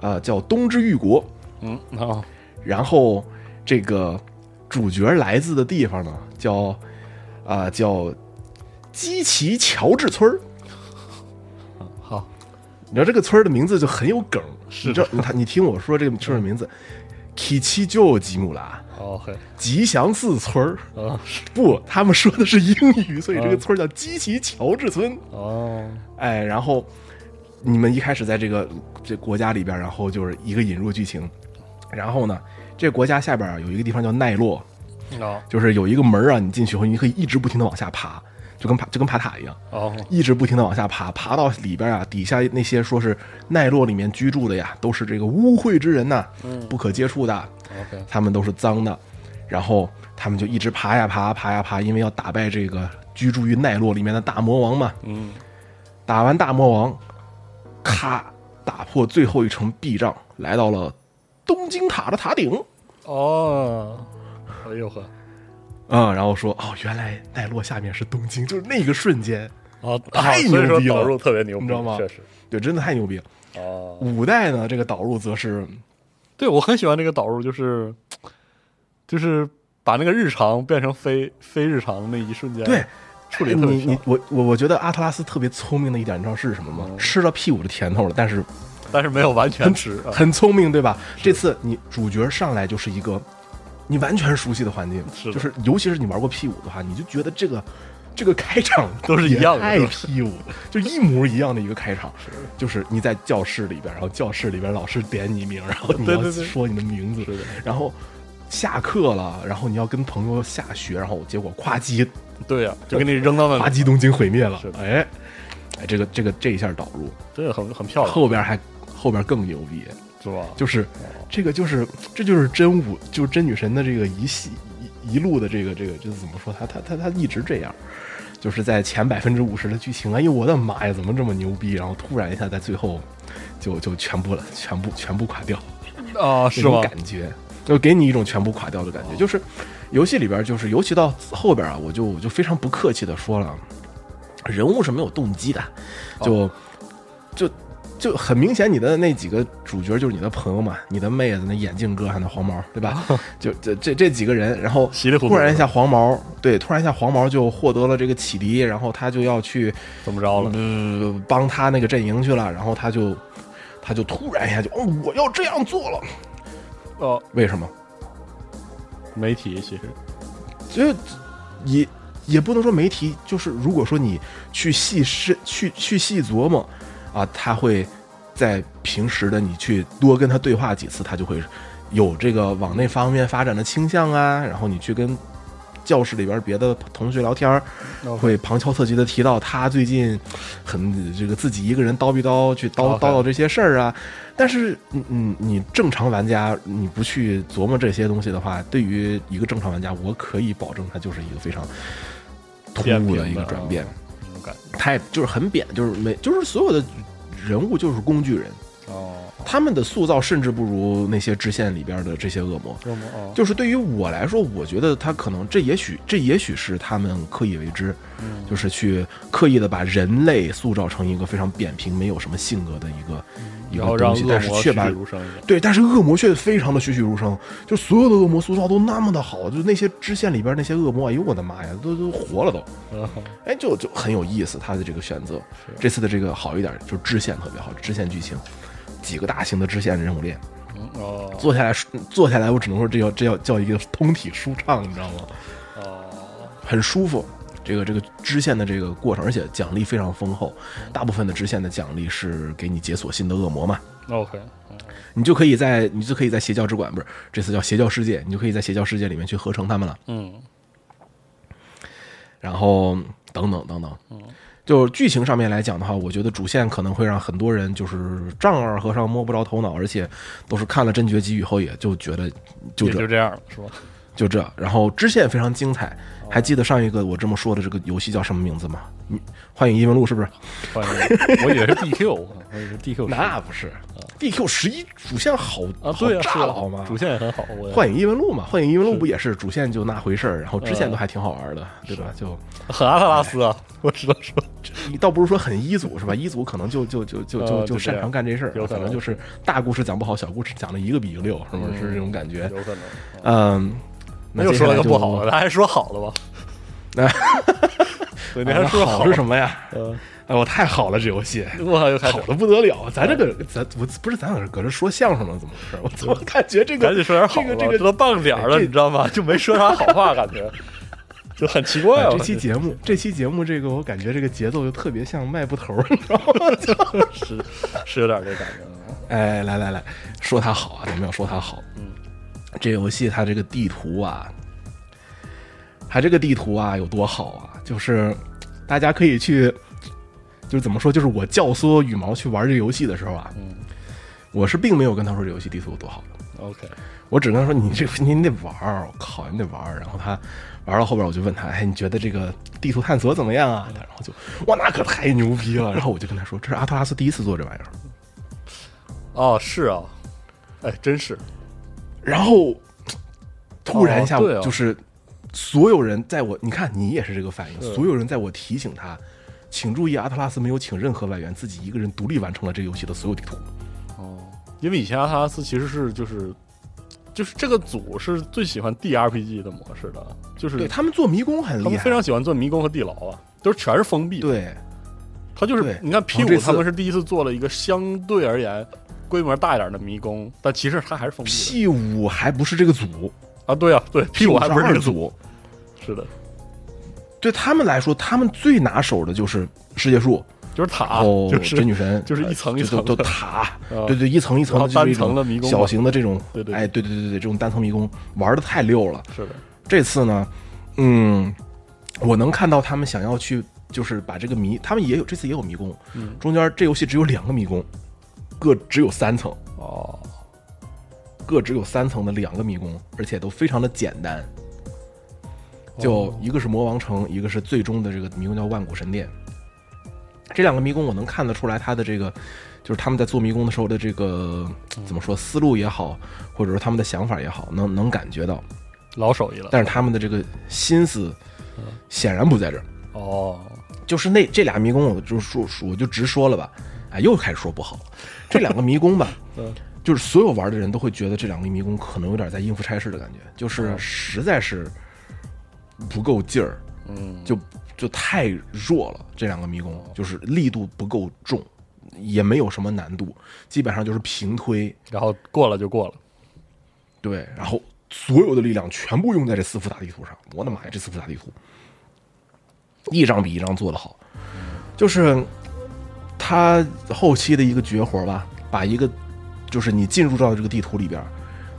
呃叫东之玉国，嗯啊然后这个主角来自的地方呢叫啊、叫基奇乔治村儿。好你知道这个村儿的名字就很有梗，是你知道他你听我说这个村儿的名字，基奇就吉姆拉。吉祥寺村不，他们说的是英语，所以这个村儿叫基奇乔治村。哦哎，然后你们一开始在这个这国家里边，然后就是一个引入剧情，然后呢，这国家下边啊有一个地方叫奈落，哦就是有一个门儿啊，你进去后你可以一直不停的往下爬，就跟爬就跟爬塔一样，哦一直不停的往下爬，爬到里边啊，底下那些说是奈落里面居住的呀，都是这个污秽之人呐、不可接触的他们都是脏的，然后他们就一直爬呀爬，爬呀爬，因为要打败这个居住于奈落里面的大魔王嘛。嗯打完大魔王，咔打破最后一层壁障，来到了东京塔的塔顶。哦，哎呦呵啊、然后说哦，原来奈落下面是东京，就是那个瞬间，哦，太啊所以说牛逼了。导入特别牛逼，你知道吗？确实。对，真的太牛逼了。哦，五代呢，这个导入则是对我很喜欢这个导入，就是就是把那个日常变成非非日常的那一瞬间，对，处理得特别你你我我我觉得阿特拉斯特别聪明的一点，你知道是什么吗？吃了屁股的甜头了，但是但是没有完全吃，啊。很聪明，对吧？这次你主角上来就是一个你完全熟悉的环境，是就是尤其是你玩过 P 五的话，你就觉得这个这个开场 都是一样的太是。吧 P 五，就一模一样的一个开场，就是你在教室里边，然后教室里边老师点你名，然后你要对对对。说你的名字，然后下课了，然后你要跟朋友下学，然后结果夸叽对呀，就给你扔到那里，夸叽东京毁灭了。哎哎，这个这个这一下导入，这个很很漂亮，后边还后边更牛逼，是吧？就是这个就是这就是真武，就是真女神的这个一系一一路的这个这个就是怎么说，她她她她一直这样，就是在前百分之五十的剧情，哎呦我的妈呀，怎么这么牛逼？然后突然一下在最后就就全部了，全部全部垮掉，啊，是吗？感觉就给你一种全部垮掉的感觉。就是游戏里边，就是尤其到后边啊，我就我就非常不客气的说了，人物是没有动机的，就就就很明显，你的那几个主角就是你的朋友嘛，你的妹子，那眼镜哥还那黄毛，对吧？就这这这几个人，然后突然一下黄毛，对，突然一下黄毛就获得了这个启迪，然后他就要去怎么着了？呃帮他那个阵营去了，然后他就他就突然一下就哦我要这样做了，哦，为什么？媒体其实就也也不能说媒体，就是如果说你去细深去去细琢磨啊，他会在平时的你去多跟他对话几次，他就会有这个往那方面发展的倾向啊。然后你去跟教室里边别的同学聊天儿，会旁敲侧击的提到他最近很这个自己一个人叨逼叨去叨叨叨这些事儿啊。但是，嗯嗯，你正常玩家你不去琢磨这些东西的话，对于一个正常玩家，我可以保证他就是一个非常突兀的一个转变。太就是很扁，就是没就是所有的人物就是工具人，哦，他们的塑造甚至不如那些支线里边的这些恶魔。恶魔哦，就是对于我来说，我觉得他可能这也许这也许是他们刻意为之，嗯。就是去刻意的把人类塑造成一个非常扁平、没有什么性格的一个一然后让恶魔栩栩如生。对，但是恶魔却非常的栩栩如生，就所有的恶魔塑造都那么的好，就那些支线里边那些恶魔，哎呦我的妈呀，都都活了都，嗯哎，就就很有意思，他的这个选择。这次的这个好一点，就是支线特别好，支线剧情，几个大型的支线任务链，哦坐下来坐下来，我只能说这叫这叫叫一个通体舒畅，你知道吗？哦，很舒服。这个这个支线的这个过程，而且奖励非常丰厚，大部分的支线的奖励是给你解锁新的恶魔嘛，OK，你就可以在你就可以在邪教之馆不是这次叫邪教世界，你就可以在邪教世界里面去合成他们了。嗯然后等等等等，就剧情上面来讲的话，我觉得主线可能会让很多人就是丈二和尚摸不着头脑，而且都是看了真绝集以后也就觉得就这也就这样了，是吧？就这，然后支线非常精彩。还记得上一个我这么说的这个游戏叫什么名字吗？你幻影异闻录是不是？欢迎，我以为是 DQ，我以为是 DQ，那不是，DQ 十一主线好啊，好对啊，炸了好吗？主线也很好，幻影异闻录嘛，幻影异闻录不也是主线就那回事儿，然后支线都还挺好玩的，对吧？就 很阿特拉斯啊，我只能说，你倒不是说很一组是吧？一组可能就就就就就就擅长干这事儿，有可能就是大故事讲不好，小故事讲的一个比一个溜，是不是？是这种感觉。有可能。嗯，那那又说了个不好的，咱还说好的吧？哎对，你还说好是什么呀？呃，哎，我太好了，这游戏 我靠，又开始好的不得了。咱这个咱我不是咱搁这搁这说相声呢，怎么回事？我怎么感觉这个赶紧说点好的，这个这个都半个点儿了，你知道吗？就没说啥好话，感觉 就很奇怪啊。哎这期节目，这期节目这个我感觉这个节奏就特别像卖布头，你知道吗？是是有点这感觉。哎，来来来，说他好啊，咱们要说他好。嗯，这游戏它这个地图啊，它这个地图啊有多好啊？就是大家可以去，就是怎么说，就是我教唆羽毛去玩这游戏的时候啊，嗯我是并没有跟他说这游戏地图有多好的，OK，我只跟他说你这个你得玩儿，我靠，你得玩儿。然后他玩到后边，我就问他，哎，你觉得这个地图探索怎么样啊？然后就哇，那可太牛逼了。然后我就跟他说，这是阿特拉斯第一次做这玩意儿。哦，是啊，哎，真是，然后突然一下，就是所有人在我，你看你也是这个反应，所有人在我提醒他，请注意，阿特拉斯没有请任何外援，自己一个人独立完成了这个游戏的所有地图。哦，因为以前阿特拉斯其实是就是就是这个组是最喜欢 DRPG 的模式的，就是对他们做迷宫很厉害，他们非常喜欢做迷宫和地牢啊，都是全是封闭的。对。他就是你看 P 五他们是第一次做了一个相对而言规模大一点的迷宫，但其实它还是封闭的 P 五还不是这个组啊。对啊，对 P 五还不是这个组，是的，对他们来说，他们最拿手的就是世界树，就是塔，哦就是真女神，就是一层一层的都塔，啊对对，一层一层的，单层的迷宫小型的这种，对对对哎，对对对对对，这种单层迷宫玩的太溜了。是的，这次呢，嗯，我能看到他们想要去，就是把这个迷，他们也有这次也有迷宫，嗯中间这游戏只有两个迷宫，各只有三层，哦，各只有三层的两个迷宫，而且都非常的简单。就哦一个是魔王城，一个是最终的这个迷宫叫万古神殿。这两个迷宫我能看得出来，它的这个就是他们在做迷宫的时候的这个怎么说思路也好，或者说他们的想法也好，能能感觉到。老手艺了。但是他们的这个心思显然不在这儿。哦，就是那这俩迷宫，我就说我就直说了吧，哎，又开始说不好了。这两个迷宫吧，嗯就是所有玩的人都会觉得这两个迷宫可能有点在应付差事的感觉，就是实在是不够劲儿，嗯，就就太弱了。这两个迷宫就是力度不够重，也没有什么难度，基本上就是平推，然后过了就过了。对，然后所有的力量全部用在这四幅大地图上。我的妈呀，这四幅大地图，一张比一张做的好，就是他后期的一个绝活吧，把一个就是你进入到这个地图里边，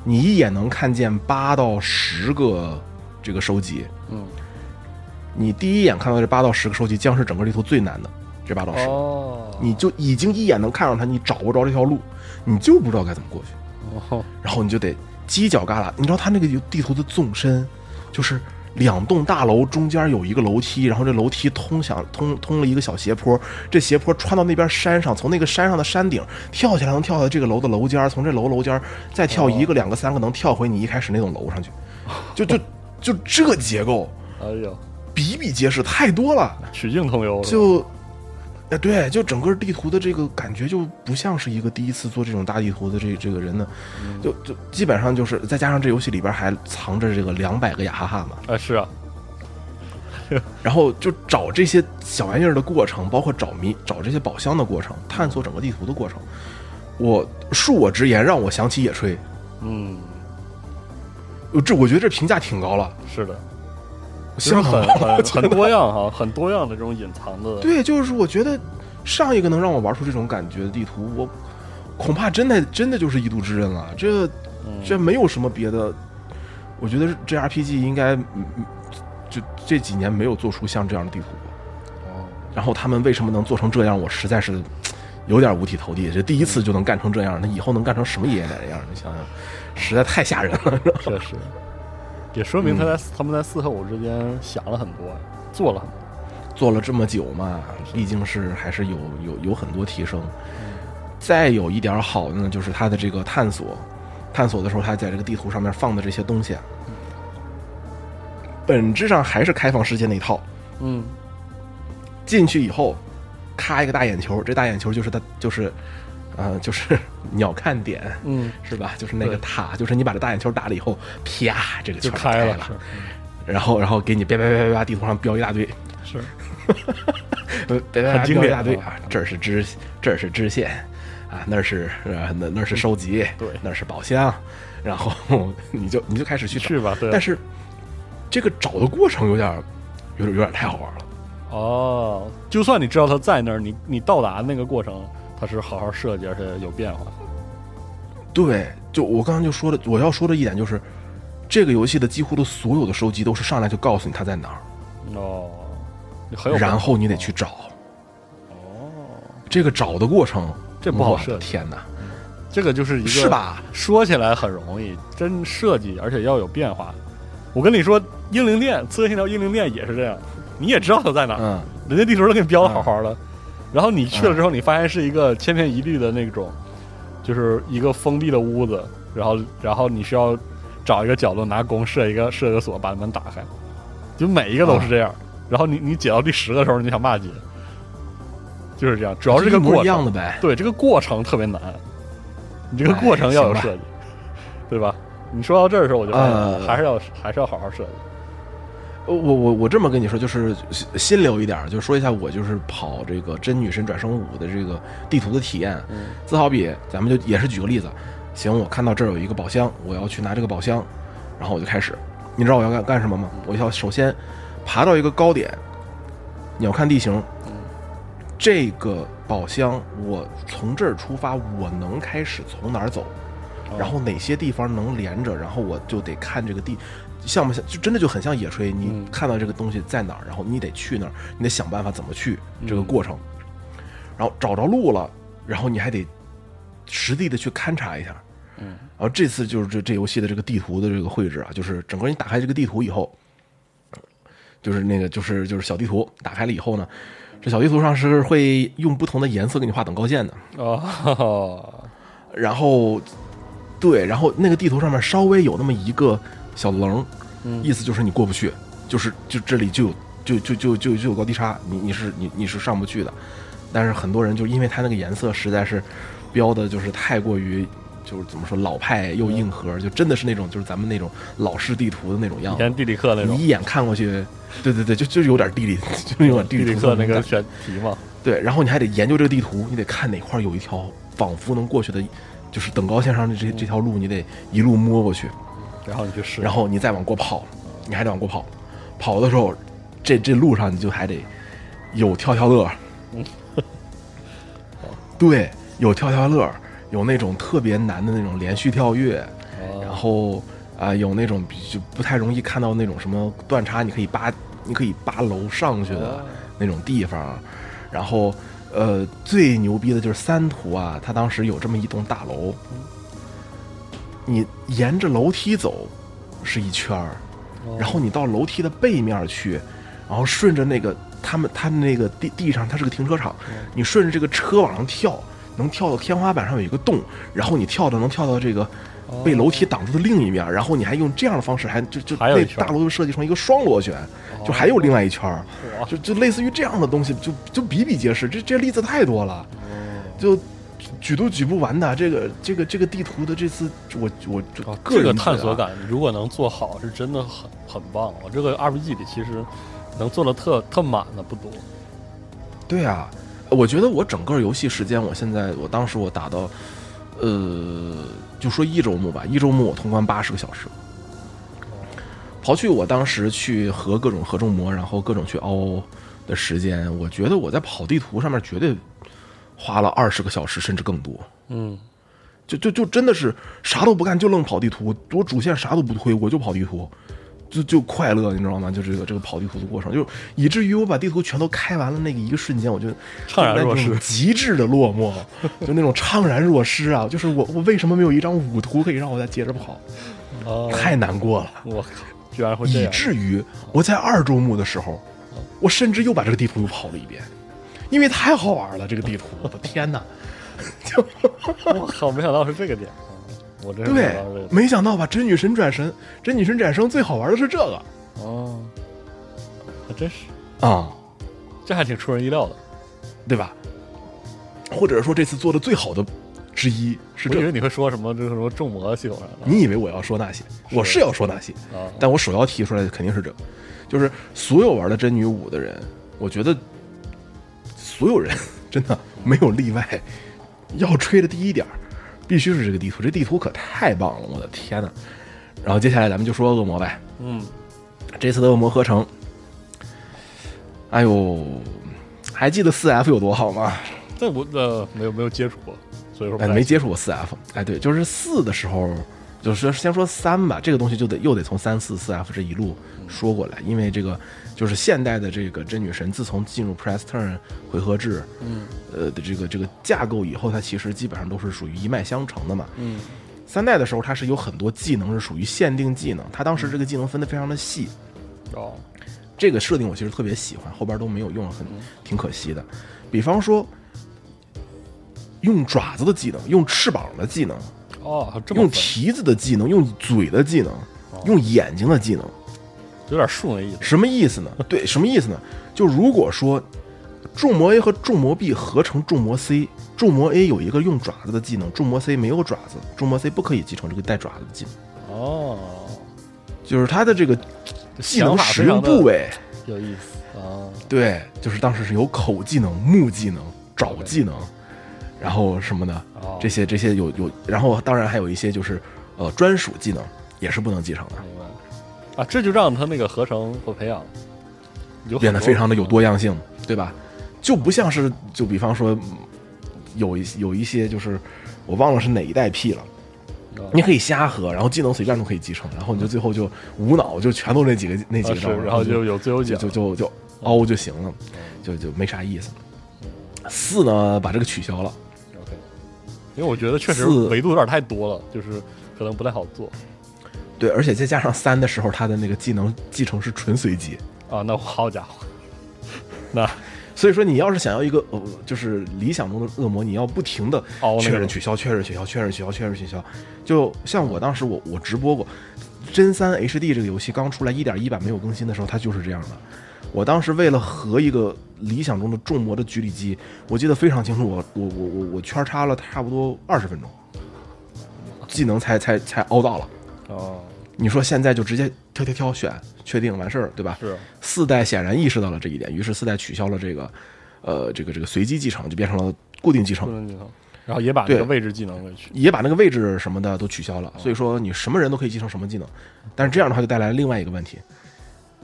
你一眼能看见八到十个这个收集，嗯，你第一眼看到这八到十个收集，将是整个地图最难的这八到十。哦，你就已经一眼能看上它，你找不着这条路，你就不知道该怎么过去。哦，然后你就得犄角旮旯。你知道它那个地图的纵深，就是两栋大楼中间有一个楼梯，然后这楼梯通向通通了一个小斜坡，这斜坡穿到那边山上，从那个山上的山顶跳下来，能跳到这个楼的楼尖，从这楼楼尖再跳一个、两个、三个，能跳回你一开始那栋楼上去。就就就这结构哎呀，比比皆是，太多了。曲径通幽了。就，哎，对，就整个地图的这个感觉就不像是一个第一次做这种大地图的这这个人呢，就就基本上就是再加上这游戏里边还藏着这个两百个雅哈哈嘛，啊，是啊，然后就找这些小玩意儿的过程，包括找迷找这些宝箱的过程，探索整个地图的过程，我恕我直言，让我想起野炊。嗯，呃这我觉得这评价挺高了，是的，就是相当高很很 很多样哈，很多样的这种隐藏的，对，就是我觉得上一个能让我玩出这种感觉的地图，我恐怕真的真的就是《异度之刃》了。这嗯这没有什么别的，我觉得 JRPG 应该就这几年没有做出像这样的地图。哦然后他们为什么能做成这样，我实在是有点五体投地。这第一次就能干成这样，那以后能干成什么爷爷奶奶样？你想想，实在太吓人了。确实，也说明他嗯在、他们在四和五之间想了很多，做了很多。做了这么久嘛，毕竟是还是有有有很多提升。再有一点好的呢，就是它的这个探索，探索的时候，它在这个地图上面放的这些东西啊，本质上还是开放世界那一套。嗯，进去以后，咔一个大眼球，这大眼球就是它就是，呃，就是 鸟看点，嗯，是吧？就是那个塔，就是你把这大眼球打了以后，啪，这个就圈就开了，了，然后然后给你叭叭叭叭叭地图上标一大堆，是，很经典标一大堆啊啊，这儿是支这儿是支线，啊，那儿是呃那那儿是收集，对那儿是宝箱，然后 你就你就开始去找，是吧？对，但是这个找的过程有点儿有点有点太好玩了。哦，就算你知道它在那儿，你你到达那个过程，它是好好设计，而且有变化。对，就我刚刚就说的，我要说的一点就是，这个游戏的几乎的所有的收集都是上来就告诉你它在哪儿，哦，你很有，然后你得去找。哦，这个找的过程，这不好我设计天哪，这个就是一个是？吧？说起来很容易，真设计而且要有变化。我跟你说，英灵殿《刺客信条：英灵殿》也是这样，你也知道它在哪儿，嗯，人家地图都给你标的好好的，然后你去了之后，你发现是一个千篇一律的那种，就是一个封闭的屋子，然后然后你需要找一个角落拿弓射一个射一个锁把门打开，就每一个都是这样。然后你你解到第十个的时候，你想骂街，就是这样。主要是这个过程，一样的呗。对这个过程特别难，你这个过程要有哎吧设计，对吧？你说到这儿的时候，我就发现呃还是要还是要好好设计。呃我我我这么跟你说，就是心心留一点儿，就说一下我就是跑这个真女神转生五的这个地图的体验。嗯自好比咱们就也是举个例子，行，我看到这儿有一个宝箱，我要去拿这个宝箱，然后我就开始，你知道我要干干什么吗？我要首先爬到一个高点，鸟瞰地形，这个宝箱我从这儿出发，我能开始从哪儿走？然后哪些地方能连着，然后我就得看这个地，像不像？就真的就很像野炊，你嗯看到这个东西在哪儿，然后你得去那儿，你得想办法怎么去这个嗯过程，然后找着路了，然后你还得实地的去勘察一下。嗯，然后这次就是这这游戏的这个地图的这个绘制啊，就是整个你打开这个地图以后，就是那个就是就是小地图打开了以后呢，这小地图上是会用不同的颜色给你画等高线的。哦，然后，对，然后那个地图上面稍微有那么一个小棱，嗯意思就是你过不去，就是就这里就有就就就就就有高低差，你你是你你是上不去的。但是很多人就因为它那个颜色实在是标的就是太过于就是怎么说老派又硬核，就真的是那种就是咱们那种老式地图的那种样子。以前地理课那种你一眼看过去，对对对，就就有点地理，就有点地地理课那个选题嘛，对，然后你还得研究这个地图，你得看哪块有一条仿佛能过去的，就是等高线上的这这条路，你得一路摸过去，然后你去试，然后你再往过跑，你还得往过跑，跑的时候，这这路上你就还得有跳跳乐，对，有跳跳乐，有那种特别难的那种连续跳跃，哦然后啊、有那种就不太容易看到那种什么断叉，你可以扒，你可以扒楼上去的哦。那种地方。然后，呃，最牛逼的就是三图啊，它当时有这么一栋大楼，你沿着楼梯走是一圈儿，哦然后你到楼梯的背面去，然后顺着那个他们他们那个地地上，它是个停车场，你顺着这个车往上跳，能跳到天花板上有一个洞，然后你跳着能跳到这个被楼梯挡住的另一面，然后你还用这样的方式还就就那还有一圈大楼就设计成一个双螺旋，就还有另外一圈儿，就就类似于这样的东西，就就比比皆是，这这例子太多了，就。举都举不完的，这个这个这个地图的这次，我我这个探索感如果能做好，是真的很很棒。我这个 RPG 里其实能做的特特满的不多。对啊，我觉得我整个游戏时间，我现在我当时我打到呃，就说一周目吧，一周目我通关八十个小时。刨去我当时去合各种合众魔，然后各种去凹的时间，我觉得我在跑地图上面绝对花了二十个小时甚至更多。嗯，就就就真的是啥都不干，就愣跑地图。我主线啥都不推，我就跑地图，就就快乐，你知道吗？就这个这个跑地图的过程，就以至于我把地图全都开完了那个一个瞬间，我就怅然若失极致的落寞，就那种怅然若失啊！就是我我为什么没有一张五图可以让我再接着跑？哦，太难过了。我靠，居然会以，至于我在二周目的时候，我甚至又把这个地图又跑了一遍，因为太好玩了。这个地图，我的天哪！我靠，没想到是这个点，啊我真对没想到吧？真女神转神，真女神转生最好玩的是这个哦，还真是，啊、这还挺出人意料的。对吧？或者说这次做的最好的之一是这个。我以为你会说什么，这个什么众魔系统上的你以为我要说那些？我是要说那些，啊，但我首要提出来的肯定是这个，就是所有玩的真女五的人，我觉得所有人真的没有例外，要吹的第一点必须是这个地图，这地图可太棒了，我的天呐！然后接下来咱们就说恶魔呗，嗯，这次的恶魔合成，哎呦，还记得四 F 有多好吗？这我呃没有没有接触过，所以说哎，没接触过四 F，哎，对，就是四的时候，就是先说三吧，这个东西就得又得从三四四 F 这一路说过来，因为这个就是现代的这个真女神，自从进入 Press Turn 回合制，嗯呃的这个这个架构以后，它其实基本上都是属于一脉相承的嘛。嗯三代的时候，它是有很多技能是属于限定技能，它当时这个技能分的非常的细，哦这个设定我其实特别喜欢，后边都没有用，很挺可惜的。比方说，用爪子的技能，用翅膀的技能，哦，这么用蹄子的技能，用嘴的技能，用眼睛的技能，有点树那意思。什么意思呢？对，什么意思呢？就如果说重魔 A 和重魔 B 合成重魔 C，重魔 A 有一个用爪子的技能，重魔 C 没有爪子，重魔 C 不可以继承这个带爪子的技能，哦，就是它的这个技能使用部位，有意思啊。对，就是当时是有口技能、目技能、爪技能，然后什么的，哦。这些这些有有，然后当然还有一些就是呃专属技能也是不能继承的。明白。啊，这就让他那个合成和培养变得非常的有多样性，对吧？就不像是就比方说嗯有一有一些就是我忘了是哪一代 P 了，啊你可以瞎合，然后技能随便都可以继承，然后你就最后就无脑就全都那几个那几个招，然后就有自由就奖，就就就凹就行了，就就没啥意思。四呢，把这个取消了因为我觉得确实维度有点太多了，就是可能不太好做对，而且再加上三的时候，他的那个技能继承是纯随机，啊。那好家伙，那所以说你要是想要一个呃，就是理想中的恶魔，你要不停的确认取消、确认取消、确认取消、确认取消。就像我当时我我直播过《真三 HD》这个游戏刚出来一点一版没有更新的时候，它就是这样的。我当时为了合一个理想中的重魔的局里机，我记得非常清楚，我我我我我圈插了差不多二十分钟，技能才才才凹到了。哦你说现在就直接挑挑挑选确定完事儿，对吧？是四代显然意识到了这一点，于是四代取消了这个，呃，这个这个随机继承，就变成了固定继承，不能继承，然后也把那个位置技能给取也把那个位置什么的都取消了。所以说你什么人都可以继承什么技能，但是这样的话就带来了另外一个问题，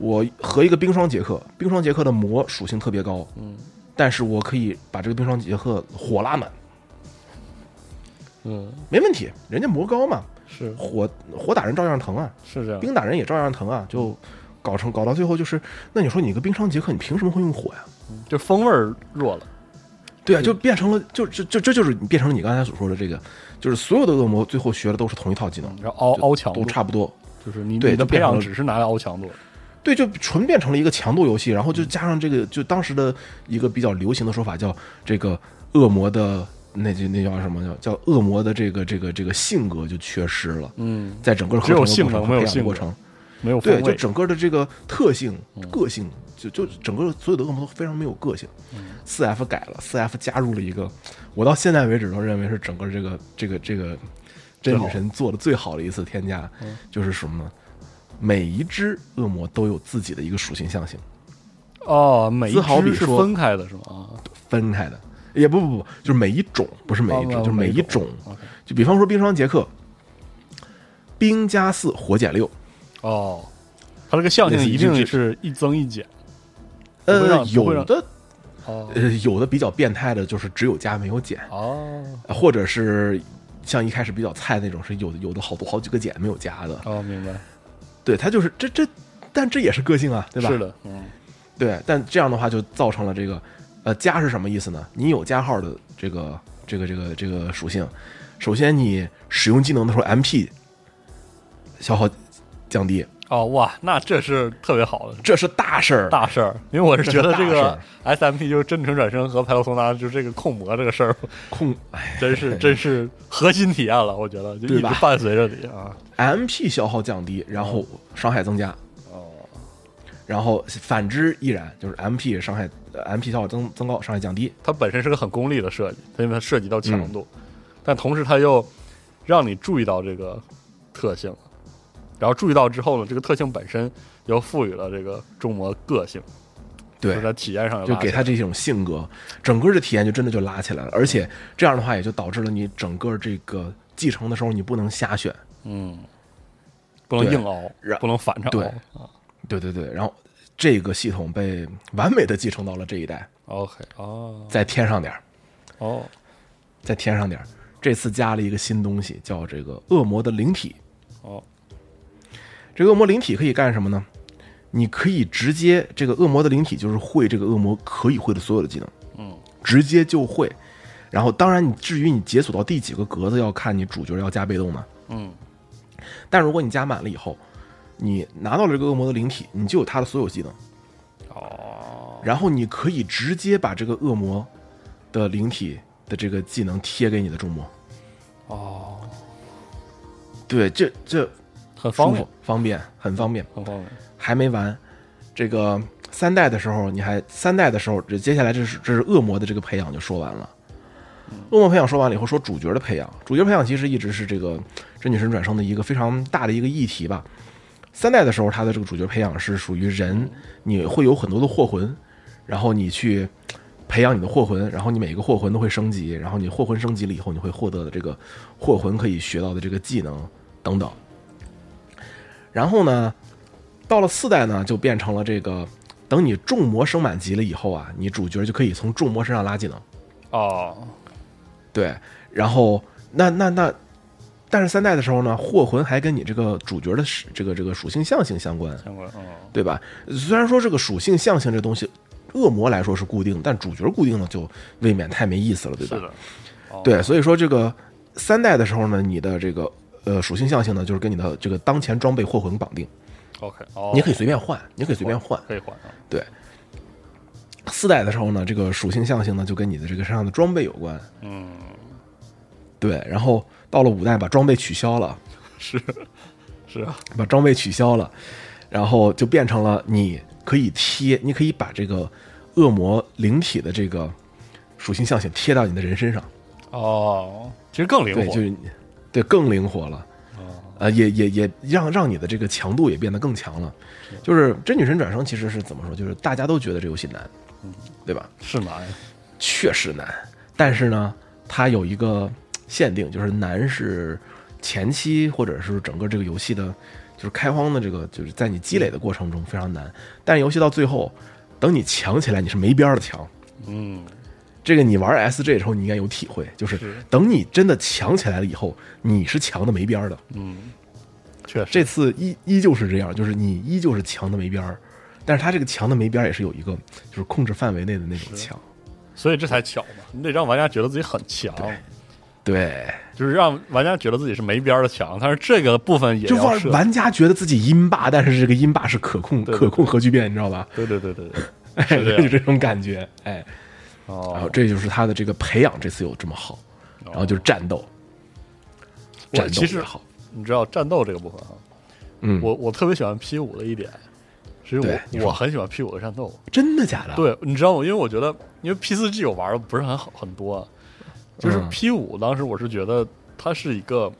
我和一个冰霜杰克，冰霜杰克的魔属性特别高，嗯，但是我可以把这个冰霜杰克火拉满，嗯没问题，人家魔高嘛，是火火打人照样疼啊，是这样，冰打人也照样疼啊，就搞成搞到最后就是，那你说你个冰霜杰克，你凭什么会用火呀？就风味儿弱了，对啊，就变成了，就这这这就是你变成了你刚才所说的这个，就是所有的恶魔最后学的都是同一套技能，然后凹凹强度都，差不多。就是你对你的培养只是拿来凹强度，对，就纯变成了一个强度游戏，然后就加上这个，就当时的一个比较流行的说法叫这个恶魔的那就那叫什么叫叫恶魔的这个这个这个性格就缺失了，嗯，在整个合成的过程和性能没有养过程，没有对，就，整个的这个特性、个性，就就整个所有的恶魔都非常没有个性。四 F 改了，四 F 加入了一个，我到现在为止都认为是整个这个这个这个真女神做的最好的一次添加，就是什么呢？每一只恶魔都有自己的一个属性象形，哦，每一只是分开的是吗？啊，分开的。也不不不，就是每一种，不是每一只，哦就是每一种。就比方说冰霜杰克，冰加四火减六，哦，它这个象性一定是一增一减。呃，有的哦。呃有的比较变态的，就是只有加没有减，哦。呃或者是像一开始比较菜那种，是有的有的好多好几个减没有加的。哦，明白，对，他就是这这，但这也是个性啊，对吧？是的，嗯对，但这样的话就造成了这个，呃，加是什么意思呢？你有加号的这个这个这个这个属性，首先你使用技能的时候，MP 消耗降低，哦哇，那这是特别好的这是大事儿。大事儿，因为我是觉得这这是个 SMP 就是真诚转生和派罗松达就是这个控魔这个事儿，控，哎真是真是核心体验了，我觉得就一直伴随着你啊。，MP 消耗降低，然后伤害增加。哦，然后反之亦然，就是 MP 伤害、呃、MP 消耗增增高，伤害降低。它本身是个很功利的设计，它因为它涉及到强嗯度，但同时它又让你注意到这个特性，然后注意到之后呢，这个特性本身又赋予了这个中魔个性，对就是，在体验上就给他这种性格，整个的体验就真的就拉起来了。而且这样的话，也就导致了你整个这个继承的时候，你不能瞎选。嗯，不能硬熬，不能反着对。对对对，然后这个系统被完美的继承到了这一代，OK，哦再添上点儿，哦，再添上点儿。这次加了一个新东西，叫这个恶魔的灵体。哦，这个恶魔灵体可以干什么呢？你可以直接这个恶魔的灵体就是会这个恶魔可以会的所有的技能，嗯，直接就会。然后，当然你至于你解锁到第几个格子，要看你主角要加被动嘛。嗯，但如果你加满了以后，你拿到了这个恶魔的灵体，你就有他的所有技能，哦，然后你可以直接把这个恶魔的灵体的这个技能贴给你的众魔。哦，对，这这很方便方便，很方便。很方便。还没完，这个三代的时候，你还三代的时候，这接下来这是这是恶魔的这个培养就说完了。恶魔培养说完了以后，说主角的培养，主角培养其实一直是这个真女神转生的一个非常大的一个议题吧。三代的时候，它的这个主角培养是属于人，你会有很多的祸魂，然后你去培养你的祸魂，然后你每一个祸魂都会升级，然后你祸魂升级了以后，你会获得的这个祸魂可以学到的这个技能等等。然后呢，到了四代呢，就变成了这个，等你重魔升满级了以后啊，你主角就可以从重魔身上拉技能。哦，对，然后那那那，但是三代的时候呢，祸魂还跟你这个主角的这个这个属性象性相关，相关，哦，对吧？虽然说这个属性象性这东西，恶魔来说是固定，但主角固定了就未免太没意思了，对吧？是的，哦对，所以说这个三代的时候呢，你的这个呃属性象性呢，就是跟你的这个当前装备祸魂绑定，，OK，哦，你可以随便换，你可以随便换。可以换啊，对，四代的时候呢，这个属性象性呢就跟你的这个身上的装备有关。嗯，对，然后到了五代把装备取消了，是是啊，把装备取消了，然后就变成了你可以贴，你可以把这个恶魔灵体的这个属性象性贴到你的人身上。哦，其实更灵对，活，就是对更灵活了。啊呃，也也也让让你的这个强度也变得更强了。就是真女神转生其实是怎么说？就是大家都觉得这游戏难，对吧？是难，确实难，但是呢，它有一个限定，就是难是前期或者是整个这个游戏的，就是开荒的这个，就是在你积累的过程中非常难。但游戏到最后，等你强起来，你是没边儿的强。嗯，这个你玩 SJ 之后，你应该有体会，就是是。等你真的强起来了以后，你是强的没边儿的。嗯确实，这次依依旧是这样，就是你依旧是强的没边儿，但是它这个强的没边儿也是有一个就是控制范围内的那种强。所以这才巧嘛，你得让玩家觉得自己很强，对，就是让玩家觉得自己是没边儿的强，但是这个部分也就玩要设，玩家觉得自己音霸，但是这个音霸是可控可控核聚变，你知道吧？对对对对对，就这种感觉，哎，然后哦，这就是他的这个培养这次有这么好，然后就是战斗，战斗其实也好，你知道战斗这个部分啊，嗯，我我特别喜欢 P 五的一点，其实我我很喜欢 P 五的战斗，真的假的？，对，你知道吗？因为我觉得，因为 P 四 G 我玩的不是很好很多啊，就是嗯。P 五当时我是觉得它是一个，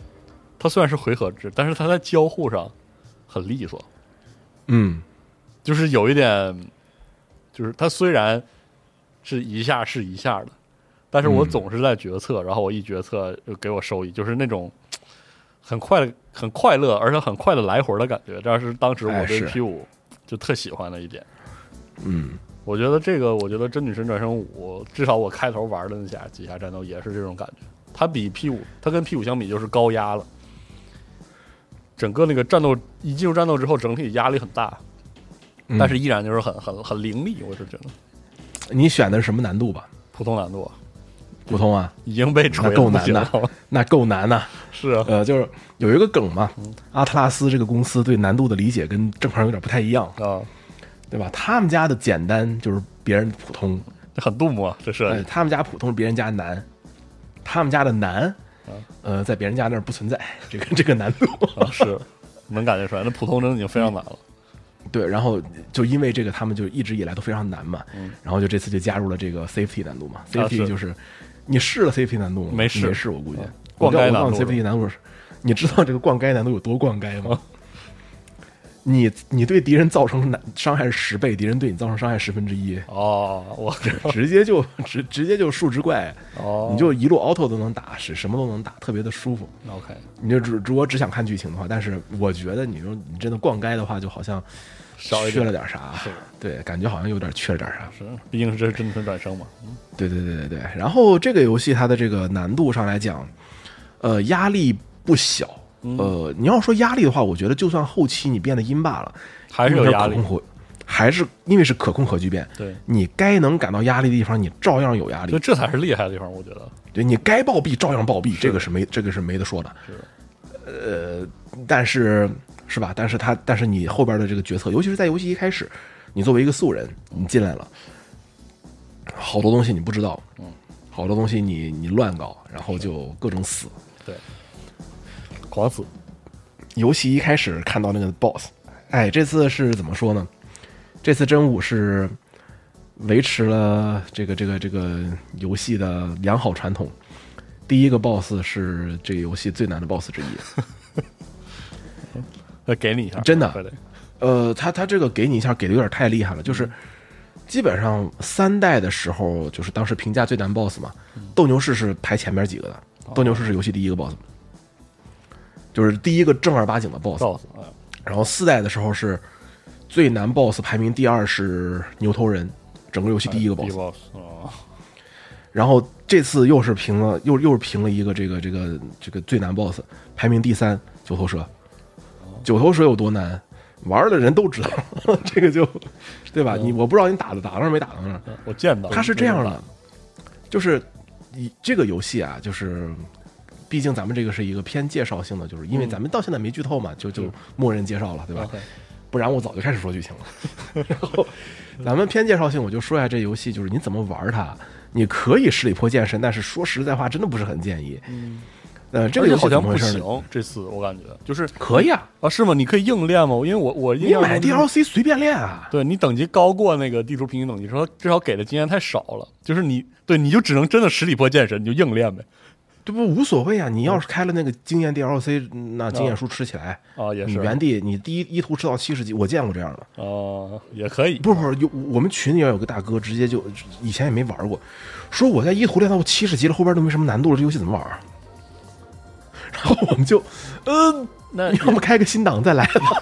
它虽然是回合制，但是它在交互上很利索，嗯，就是有一点，就是它虽然是一下是一下的，但是我嗯总是在决策，然后我一决策就给我收益，就是那种很快很快乐，而且很快的来回的感觉。这是当时我对 P 五就特喜欢的一点。嗯，我觉得这个，我觉得《真女神转生五》，至少我开头玩的那下几下战斗也是这种感觉。它比 P 五，它跟 P 五相比就是高压了。整个那个战斗一进入战斗之后，整体压力很大，嗯但是依然就是很很很凌厉。我是觉得你选的是什么难度吧？普通难度啊普通啊，已经被锤那够难的。那够难呐。是啊，呃，就是有一个梗嘛，嗯阿特拉斯这个公司对难度的理解跟正常人有点不太一样，啊，对吧？他们家的简单就是别人普通，这很杜牧啊，这是呃，他们家普通，别人家难，他们家的难，呃，在别人家那儿不存在这个这个难度。啊，是能感觉出来，那普通真的已经非常难了。对，然后就因为这个，他们就一直以来都非常难嘛，然后就这次就加入了这个 safety 难度嘛，safety 就是你试了 safety 难度吗？没试没试，我估计啊我告我告诉你灌溉难度 safety 难度是，你知道这个逛街难度有多逛街吗？你你对敌人造成难伤害是十倍，敌人对你造成伤害十分之一，哦，我直接就直直接就数值怪，哦，你就一路 auto 都能打，是什么都能打，特别的舒服。OK，你就只如果只想看剧情的话，但是我觉得你说你真的逛街的话，就好像缺了点啥是，对，感觉好像有点缺了点啥。是，毕竟是这是真神转生嘛。嗯对对对对对。然后这个游戏它的这个难度上来讲，呃，压力不小。嗯呃，你要说压力的话，我觉得就算后期你变得阴罢了，还是有压力还是因为是可控可聚变，对，你该能感到压力的地方，你照样有压力。这才是厉害的地方，我觉得。对你该暴毙照样暴毙，这个是没这个是没得说的。是呃，但是是吧？但是他但是你后边的这个决策，尤其是在游戏一开始，你作为一个素人，你进来了，好多东西你不知道，嗯，好多东西你你乱搞，然后就各种死。对，狂死。游戏一开始看到那个 BOSS，哎，这次是怎么说呢？这次真武是维持了这个这个这个游戏的良好传统。第一个 BOSS 是这个游戏最难的 BOSS 之一。再给你一下，真的呃，他他这个给你一下给的有点太厉害了，就是基本上三代的时候，就是当时评价最难 BOSS 嘛，斗牛士是排前面几个的，斗牛士是游戏第一个 BOSS，就是第一个正儿八经的 BOSS。然后四代的时候是最难 BOSS 排名第二是牛头人，整个游戏第一个 BOSS。然后这次又是评了又又是评了一个这个这个这个最难 BOSS，排名第三九头蛇。九头蛇有多难，玩的人都知道，这个就对吧？你我不知道你打的打到那儿没打到那我见到它是这样的，就是以这个游戏啊，就是毕竟咱们这个是一个偏介绍性的，就是因为咱们到现在没剧透嘛，就就默认介绍了，对吧？不然我早就开始说剧情了。然后咱们偏介绍性，我就说一下这游戏，就是你怎么玩它。你可以十里坡健身，但是说实在话，真的不是很建议。嗯，呃，这个游戏好像不怎么回事呢？行，这次我感觉就是可以啊，啊，是吗？你可以硬练吗？因为我我印你买 DLC 随便练啊。对你等级高过那个地图平均等级，说至少给的经验太少了，就是你对你就只能真的十里坡健身，你就硬练呗。这不无所谓啊！你要是开了那个经验 DLC，那经验书吃起来，啊，也是你原地你第一一图吃到七十级，我见过这样的。啊，也可以，不是不是，有我们群里也有个大哥，直接就以前也没玩过，说我在一图练到七十级了，后边都没什么难度了，这游戏怎么玩啊？然后我们就，嗯、那要么开个新档再来吧。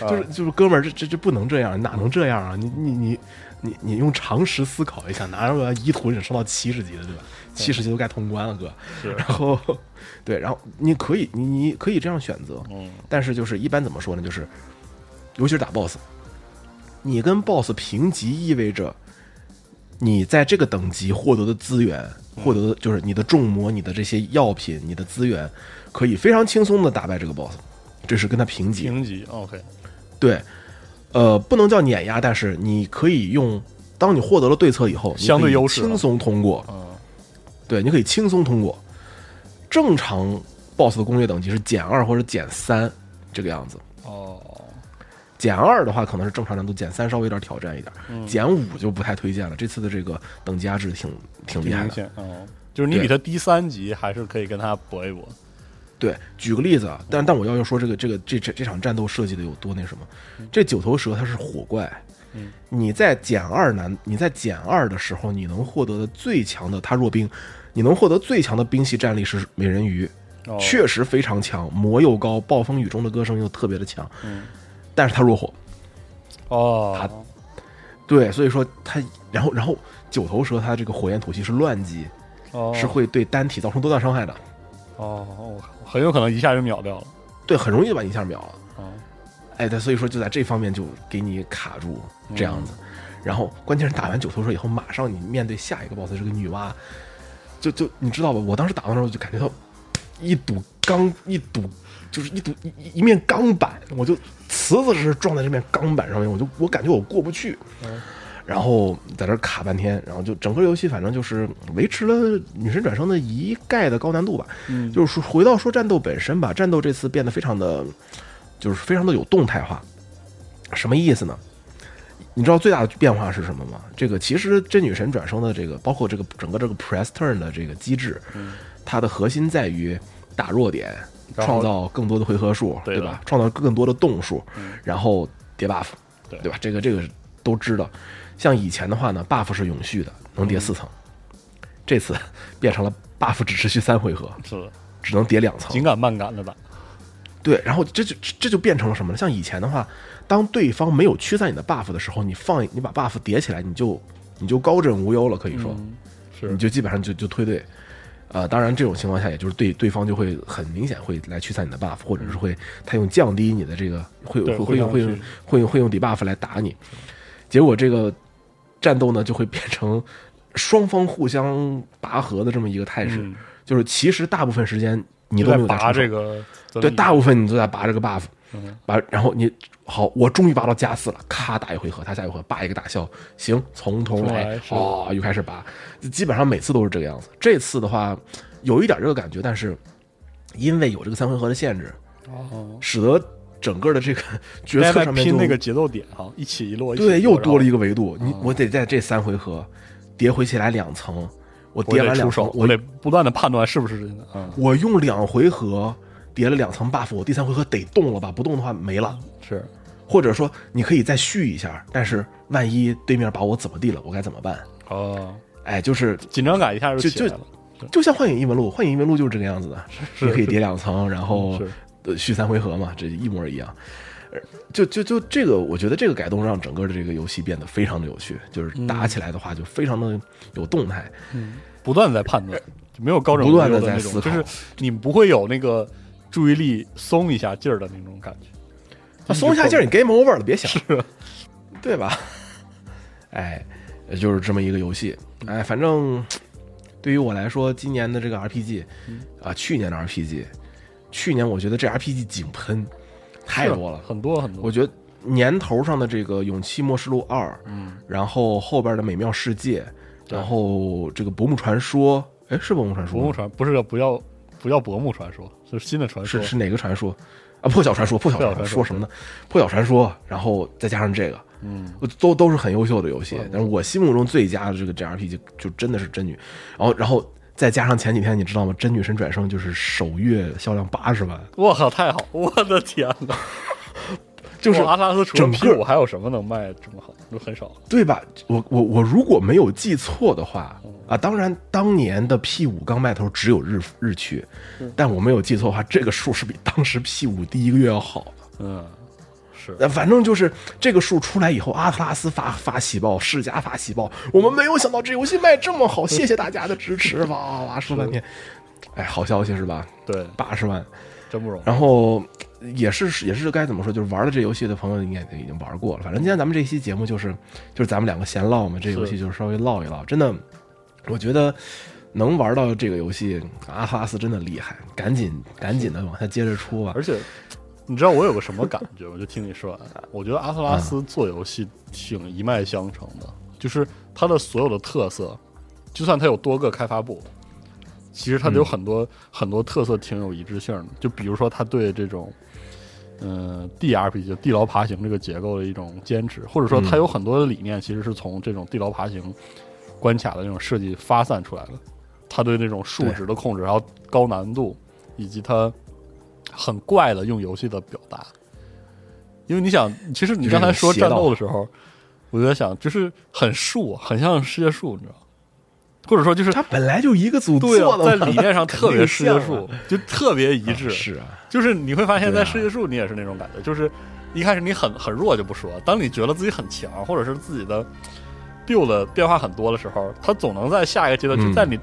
啊就是就是哥们儿，这这这不能这样，哪能这样啊？你你你你你用常识思考一下，哪有个一图你升到七十级的，对吧？七十级都该通关了，哥。是然后，对，然后你可以你你可以这样选择，嗯但是就是一般怎么说呢？就是尤其是打 BOSS，你跟 BOSS 平级意味着你在这个等级获得的资源，获得的就是你的重魔、你的这些药品、你的资源，可以非常轻松的打败这个 BOSS，这是跟他平级。评级 OK，对，呃，不能叫碾压，但是你可以用，当你获得了对策以后，相对优势啊轻松通过。嗯对，你可以轻松通过。正常 BOSS 的攻略等级是减二或者减三这个样子。哦，减二的话可能是正常难度，减三稍微有点挑战一点，嗯减五就不太推荐了。这次的这个等级压制挺挺厉害的。明显，嗯，就是你比他低三级，还是可以跟他搏一搏。对，举个例子啊，但但我要要说这个这个这这这场战斗设计的有多那什么？这九头蛇它是火怪，嗯你在减二难，你在减二的时候，你能获得的最强的它弱兵，你能获得最强的兵系战力是美人鱼，哦。确实非常强，魔又高，暴风雨中的歌声又特别的强，嗯。但是他弱火，哦，对，所以说他，然后然后九头蛇它这个火焰吐息是乱击，哦。是会对单体造成多大伤害的，哦，我很有可能一下就秒掉了。对，很容易就把你一下秒了。哦，哎，对，所以说就在这方面就给你卡住这样子，然后关键是打完九头蛇以后，马上你面对下一个 boss 是个女娲，就就你知道吧？我当时打的时候就感觉到一堵钢，一堵就是一堵一一一面钢板，我就瓷子似的撞在这面钢板上面，我就我感觉我过不去，然后在这卡半天，然后就整个游戏反正就是维持了女神转生的一概的高难度吧。嗯就是说回到说战斗本身吧，战斗这次变得非常的，就是非常的有动态化。什么意思呢？你知道最大的变化是什么吗？这个其实真女神转生的这个，包括这个整个这个 press turn 的这个机制，它的核心在于打弱点，创造更多的回合数，对吧？创造更多的动数，然后叠 buff，对对吧？这个这个都知道。像以前的话呢，buff 是永续的，能叠四层，这次 变成了 buff 只持续三回合，是，只能叠两层紧。赶慢赶的打。对，然后这就这就变成了什么呢？像以前的话，当对方没有驱散你的 buff 的时候，你放你把 buff 叠起来，你就你就高枕无忧了，可以说，嗯，是。你就基本上就就推队。呃，当然这种情况下，也就是对对方就会很明显会来驱散你的 buff，或者是会他用降低你的这个会对会会用会用会用会用 debuff 来打你，结果这个战斗呢就会变成双方互相拔河的这么一个态势，嗯。就是其实大部分时间你都没有在拔这个，对，大部分你都在拔这个 buff，嗯。拔，然后你好，我终于拔到加四了，咔打一回合，他下一回合拔一个大笑，行，从头来哇，哦，又开始拔，基本上每次都是这个样子。这次的话有一点这个感觉，但是因为有这个三回合的限制，哦，使得整个的这个决策上面就拼那个节奏点哈，一起一落，对，又多了一个，维度，你我得在这三回合叠回起来两层，我我叠完两层，，我得不断的判断是不是真的，嗯，我用两回合叠了两层 buff，我第三回合得动了吧？不动的话没了。是，或者说你可以再续一下，但是万一对面把我怎么地了，我该怎么办？哦，哎，就是紧张感一下就起来了，就像幻影异闻录，幻影异闻录就是这个样子的，是你可以叠两层，然后续三回合嘛，这一模一样。呃就就就这个，我觉得这个改动让整个的这个游戏变得非常的有趣，就是嗯打起来的话就非常的有动态。不断在判断，就没有高枕不断地无忧的那种，在思考就是你不会有那个注意力松一下劲儿的那种感觉。他松一下劲儿，你 game over 了，别想，对吧？哎，就是这么一个游戏。哎，反正对于我来说，今年的这个 RPG 啊，去年的 RPG，去年我觉得这 RPG 井喷太多了，很多很多。我觉得年头上的这个《勇气末世录二》，嗯，然后后边的《美妙世界》，然后这个《薄暮传说》，哎，是《薄暮传说》吗？薄暮传不是不要不要薄暮传说，是新的传说。是是哪个传说啊？破晓传说，破晓传说说什么呢？破晓传说，然后再加上这个，嗯，都都是很优秀的游戏。但是我心目中最佳的这个 JRPG 就就真的是真女，然后然后再加上前几天你知道吗？真女神转生就是首月销量八十万，我靠，太好！我的天哪！就是阿特拉斯除了整 P 个五还有什么能卖这么好？都很少。对吧？我我我如果没有记错的话啊，当然当年的 P 五刚卖的时候只有日日区，但我没有记错的话，这个数是比当时 P 五第一个月要好的。嗯，是呃，反正就是这个数出来以后，阿特拉斯发发喜报，世嘉发喜报，我们没有想到这游戏卖这么好，谢谢大家的支持，哇哇哇说半天，哎，好消息是吧？对，八十万，真不容易。然后也是也是该怎么说，就是玩了这游戏的朋友应该已经玩过了。反正今天咱们这期节目就是就是咱们两个闲唠嘛，这游戏就是稍微唠一唠。真的，我觉得能玩到这个游戏，阿特拉斯真的厉害，赶紧赶紧的往下接着出吧。而且，你知道我有个什么感觉？我就听你说完，我觉得阿特拉斯做游戏挺一脉相承的，就是它的所有的特色，就算它有多个开发部，其实它有很多、很多特色挺有一致性的。就比如说，它对这种嗯 DRPG 就地牢爬行这个结构的一种坚持，或者说它有很多的理念其实是从这种地牢爬行关卡的那种设计发散出来的。它对那种数值的控制，然后高难度，以及它很怪的用游戏的表达。因为你想，其实你刚才说战斗的时候，我就在想，就是很树，很像世界树，你知道吗？或者说就是他本来就一个组做的，在理念上特别世界树，就特别一致。是啊，就是你会发现在世界树，你也是那种感觉，就是一开始你很很弱就不说，当你觉得自己很强，或者是自己的 build 的变化很多的时候，他总能在下一个阶段，嗯。就在你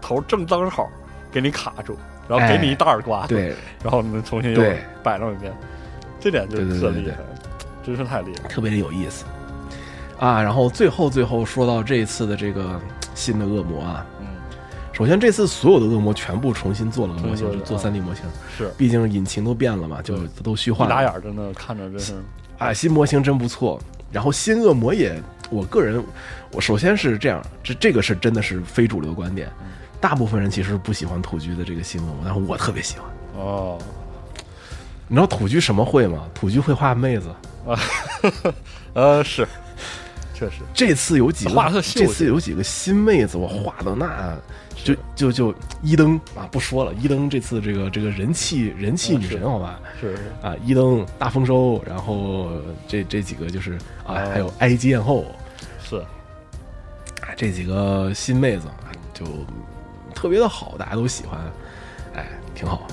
头正当好给你卡住，然后给你一大耳刮，，对，然后你重新又摆弄一遍，这点就特厉害，真是太厉害。特别的有意思。啊。然后最后最后说到这一次的这个新的恶魔啊，嗯，首先这次所有的恶魔全部重新做了个模型，做的就做三 D 模型，是。毕竟引擎都变了嘛，就都虚化了。一打眼儿真的看着真是，啊。新模型真不错，然后新恶魔也，我个人我首先是这样，这这个是真的是非主流观点。大部分人其实不喜欢土居的这个新恶魔，但是我特别喜欢。哦，你知道土居什么会吗？土居会画妹子。啊 呃，是，确实，这次有几个这次有几个新妹子，我画的那就就就一灯啊，不说了，一灯这次这个这个人气人气女神，好吧？是是，啊，一灯大丰收，然后这这几个就是啊，哦。还有埃及艳后，是，啊，这几个新妹子啊，就特别的好，大家都喜欢，哎，挺好。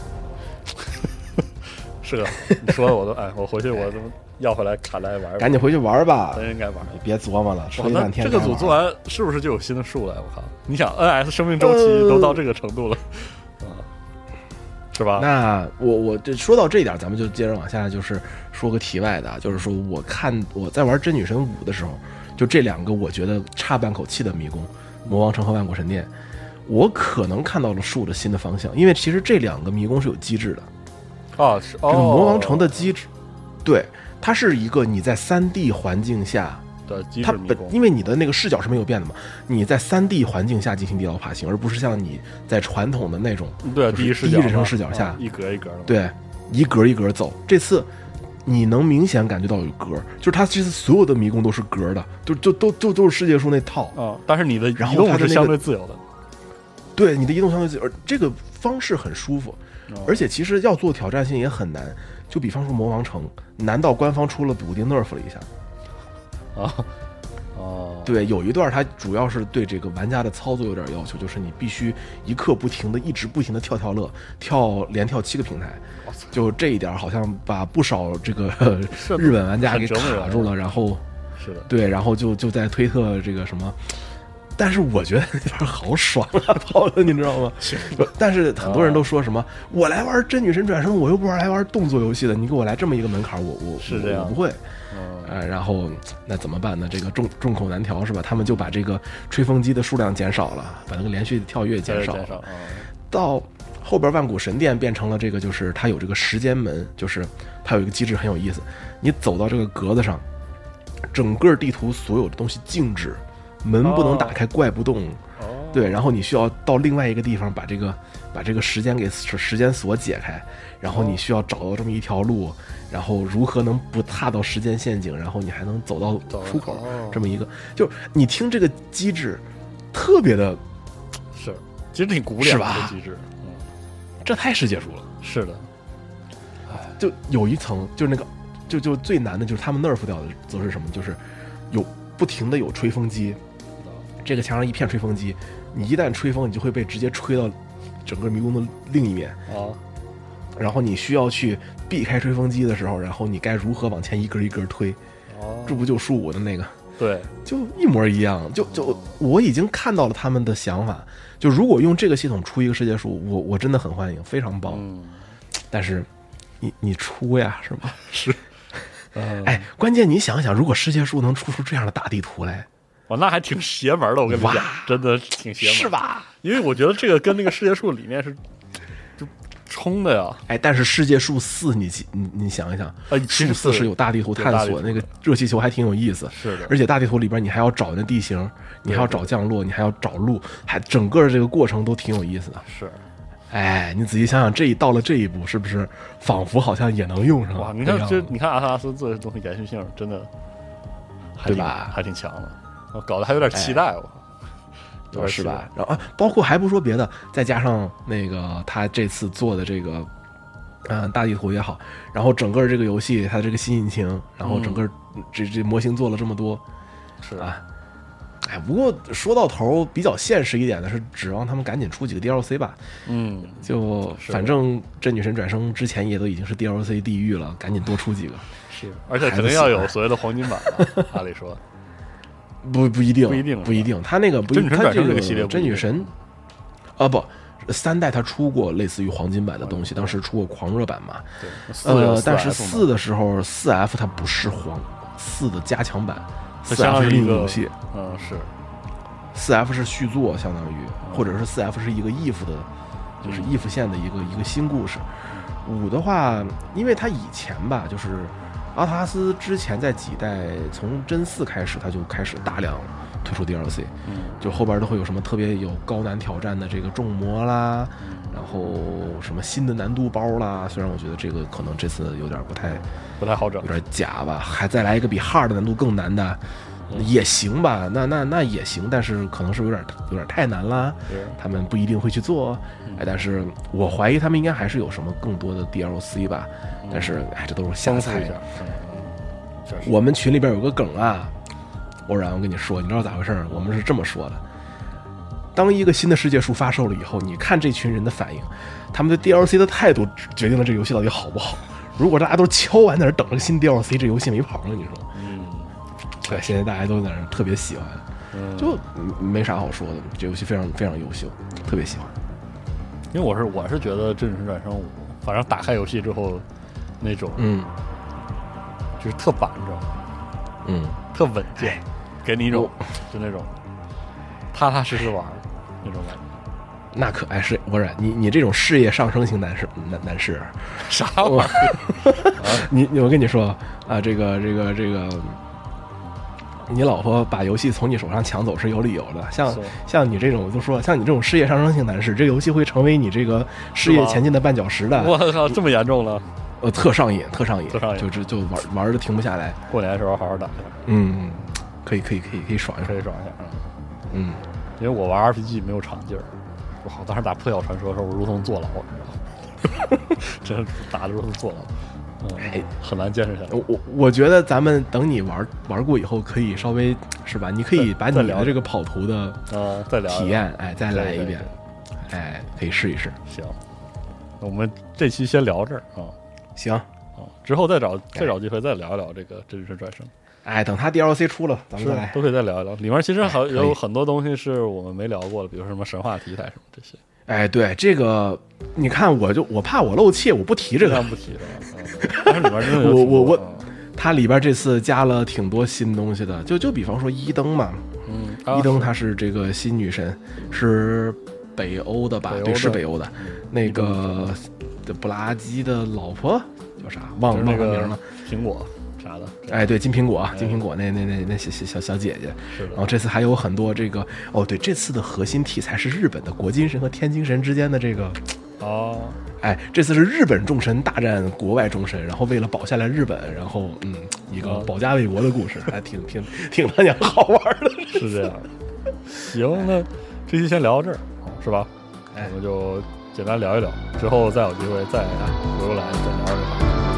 是个，你说的我都哎，我回去我都 要回来卡来玩玩，赶紧回去玩吧，真应该玩。别琢磨了，哇吹半天这个组做完是不是就有新的树了？我靠！你想，NS 生命周期呃都到这个程度了，啊，是吧？那我我这说到这一点，咱们就接着往下，就是说个题外的啊，就是说我看我在玩真女神五的时候，就这两个我觉得差半口气的迷宫，魔王城和万古神殿，我可能看到了树的新的方向，因为其实这两个迷宫是有机制的，哦，是哦，这个魔王城的机制，对，它是一个你在三 D 环境下。的它本因为你的那个视角是没有变的嘛，你在三 D 环境下进行地牢爬行，而不是像你在传统的那种对第一视角，第一人称视角下啊一格一格的，，对，一格一格走。这次你能明显感觉到有格，就是它这次所有的迷宫都是格的，就就都就都是世界树那套。啊，但是你的移动是相对自由的，对，你的移动相对自由，而这个方式很舒服，哦而且其实要做挑战性也很难。就比方说魔王城，难道官方出了补丁 nerf 了一下？啊，哦，对，有一段它主要是对这个玩家的操作有点要求，就是你必须一刻不停的、一直不停的跳跳乐，跳连跳七个平台。就这一点，好像把不少这个 日本玩家给卡住了，然后是的，对，然后就就在推特这个什么。但是我觉得那边好爽啊，跑的你知道吗？但是很多人都说什么，我来玩真女神转生，我又不玩来玩动作游戏的，你给我来这么一个门槛，我我是这样我不会。嗯，呃，然后那怎么办呢？这个众众口难调是吧？他们就把这个吹风机的数量减少了，把那个连续跳跃减少到后边万古神殿变成了这个，就是它有这个时间门，就是它有一个机制很有意思。你走到这个格子上，整个地图所有的东西静止，门不能打开，怪不动。哦，对，然后你需要到另外一个地方把这个把这个时间给时间锁解开，然后你需要找到这么一条路，然后如何能不踏到时间陷阱，然后你还能走到出口哦，这么一个，就你听这个机制，特别的，是，其实挺古典的机制，嗯，这太世界树了。是的，就有一层，就是那个，就就最难的就是他们 nerf 掉的，则是什么？就是有不停的有吹风机，这个墙上一片吹风机，你一旦吹风，你就会被直接吹到整个迷宫的另一面。啊，然后你需要去避开吹风机的时候，然后你该如何往前一格一格推？哦，这不就树五的那个，对，就一模一样。就就我已经看到了他们的想法。就如果用这个系统出一个世界树，我我真的很欢迎，非常棒。嗯，但是你你出呀，是吗？是，嗯，哎，关键你想想，如果世界树能出出这样的大地图来，哇，那还挺邪门的，我跟你讲，真的挺邪门，是？吧？因为我觉得这个跟那个世界树里面是就冲的呀，哎，但是世界树四，你你你想一想，树四是有大地图探索，那个热气球还挺有意思。是的而且大地图里边你还要找那地形，你还要找降落，你还要找路，还整个这个过程都挺有意思的。是，哎，你仔细想想，这一到了这一步，是不是仿佛好像也能用上？哇，你看这，你看阿特拉斯做这东西延续性真的对吧还挺强的，我搞得还有点期待，我有点期待是吧？？然后啊，包括还不说别的，再加上那个他这次做的这个，嗯、大地图也好，然后整个这个游戏它这个新引擎，然后整个这这模型做了这么多，是啊。哎，不过说到头，比较现实一点的是，指望他们赶紧出几个 DLC 吧。嗯，就反正这女神转生之前也都已经是 DLC 地狱了，赶紧多出几个。是，而且肯定要有所谓的黄金版吧？按理说，不不一定，不一定不一定。他那个不，一定他这个真女神，啊不，三代他出过类似于黄金版的东西，当时出过狂热版嘛。对，呃，但是四的时候，四 F 它不是黄，四的加强版，它四 F 是另一个游戏，嗯，是四 F 是续作，相当于，或者是四 F 是一个 if 的，就是嗯 if 线的一个一个新故事。五的话，因为它以前吧，就是阿特拉斯之前在几代，从真四开始，他就开始大量推出 DLC，嗯就后边都会有什么特别有高难挑战的这个重魔啦，然后什么新的难度包啦。虽然我觉得这个可能这次有点不太不太好整有。点假吧，还再来一个比 hard 难度更难的，嗯也行吧，那那那也行，但是可能是有点有点太难啦，是他们不一定会去做，嗯哎，但是我怀疑他们应该还是有什么更多的 DLC 吧，但是哎，这都是瞎猜我们群里边有个梗啊，偶然我跟你说，你知道咋回事儿？我们是这么说的：当一个新的世界树发售了以后，你看这群人的反应，他们对 DLC 的态度决定了这游戏到底好不好。如果大家都敲完在那等着新 DLC，这游戏没跑了，你说？嗯，对，现在大家都在那特别喜欢，嗯就嗯没啥好说的。这游戏非常非常优秀，特别喜欢。因为我是我是觉得《真实转生五》，反正打开游戏之后，那种嗯就是特板，你知道吗？嗯，特稳健，给你一种就那种踏踏实实玩儿那种感觉。那可爱是不是你你这种事业上升型男士男男士，啥玩意儿？你你我跟你说啊，这个这个这个，你老婆把游戏从你手上抢走是有理由的。像像你这种，我就说像你这种事业上升型男士，这个游戏会成为你这个事业前进的绊脚石的。我操，这么严重了？呃，特上瘾，特上瘾，特上瘾就就就玩玩的停不下来。过年的时候好好打一下，嗯，可以可以可以可以爽一爽。可以爽一下。嗯嗯，因为我玩 RPG 没有长劲儿，我好，当时打破晓传说的时候，我如同坐牢，你知道吗？真是打的如同坐牢，哎嗯，很难坚持下来。我我我觉得咱们等你玩玩过以后，可以稍微是吧？你可以把你聊的这个跑图的呃，再聊体验，哎，再来一遍，哎，可以试一试。行，那我们这期先聊这儿啊行，啊，之后再找再找机会再聊一聊这个真实转生，哎，等它 DLC 出了，咱们是再来。都可以再聊一聊。里面其实还哎有很多东西是我们没聊过的，比如说什么神话题材什么这些，哎，对这个，你看，我就我怕我漏气，我不提这个。不提了。嗯但是里边真的有 我我我嗯它里边这次加了挺多新东西的，就就比方说伊登嘛，嗯，啊伊登她是这个新女神，是北欧的吧？对，是北欧的。那个布拉基的老婆叫啥？忘了那个忘了名了。苹果啥的，哎，对，金苹果，金苹果那那那那小小小小姐姐。是的然后这次还有很多这个哦，对，这次的核心题材是日本的国金神和天津神之间的这个，哦，哎，这次是日本众神大战国外众神，然后为了保下来日本，然后嗯，一个哦保家卫国的故事，还挺挺挺他娘好玩的。是这样的。行，那这期先聊到这儿，是吧？哎我们就简单聊一聊，之后再有机会再回过来再聊这个话题。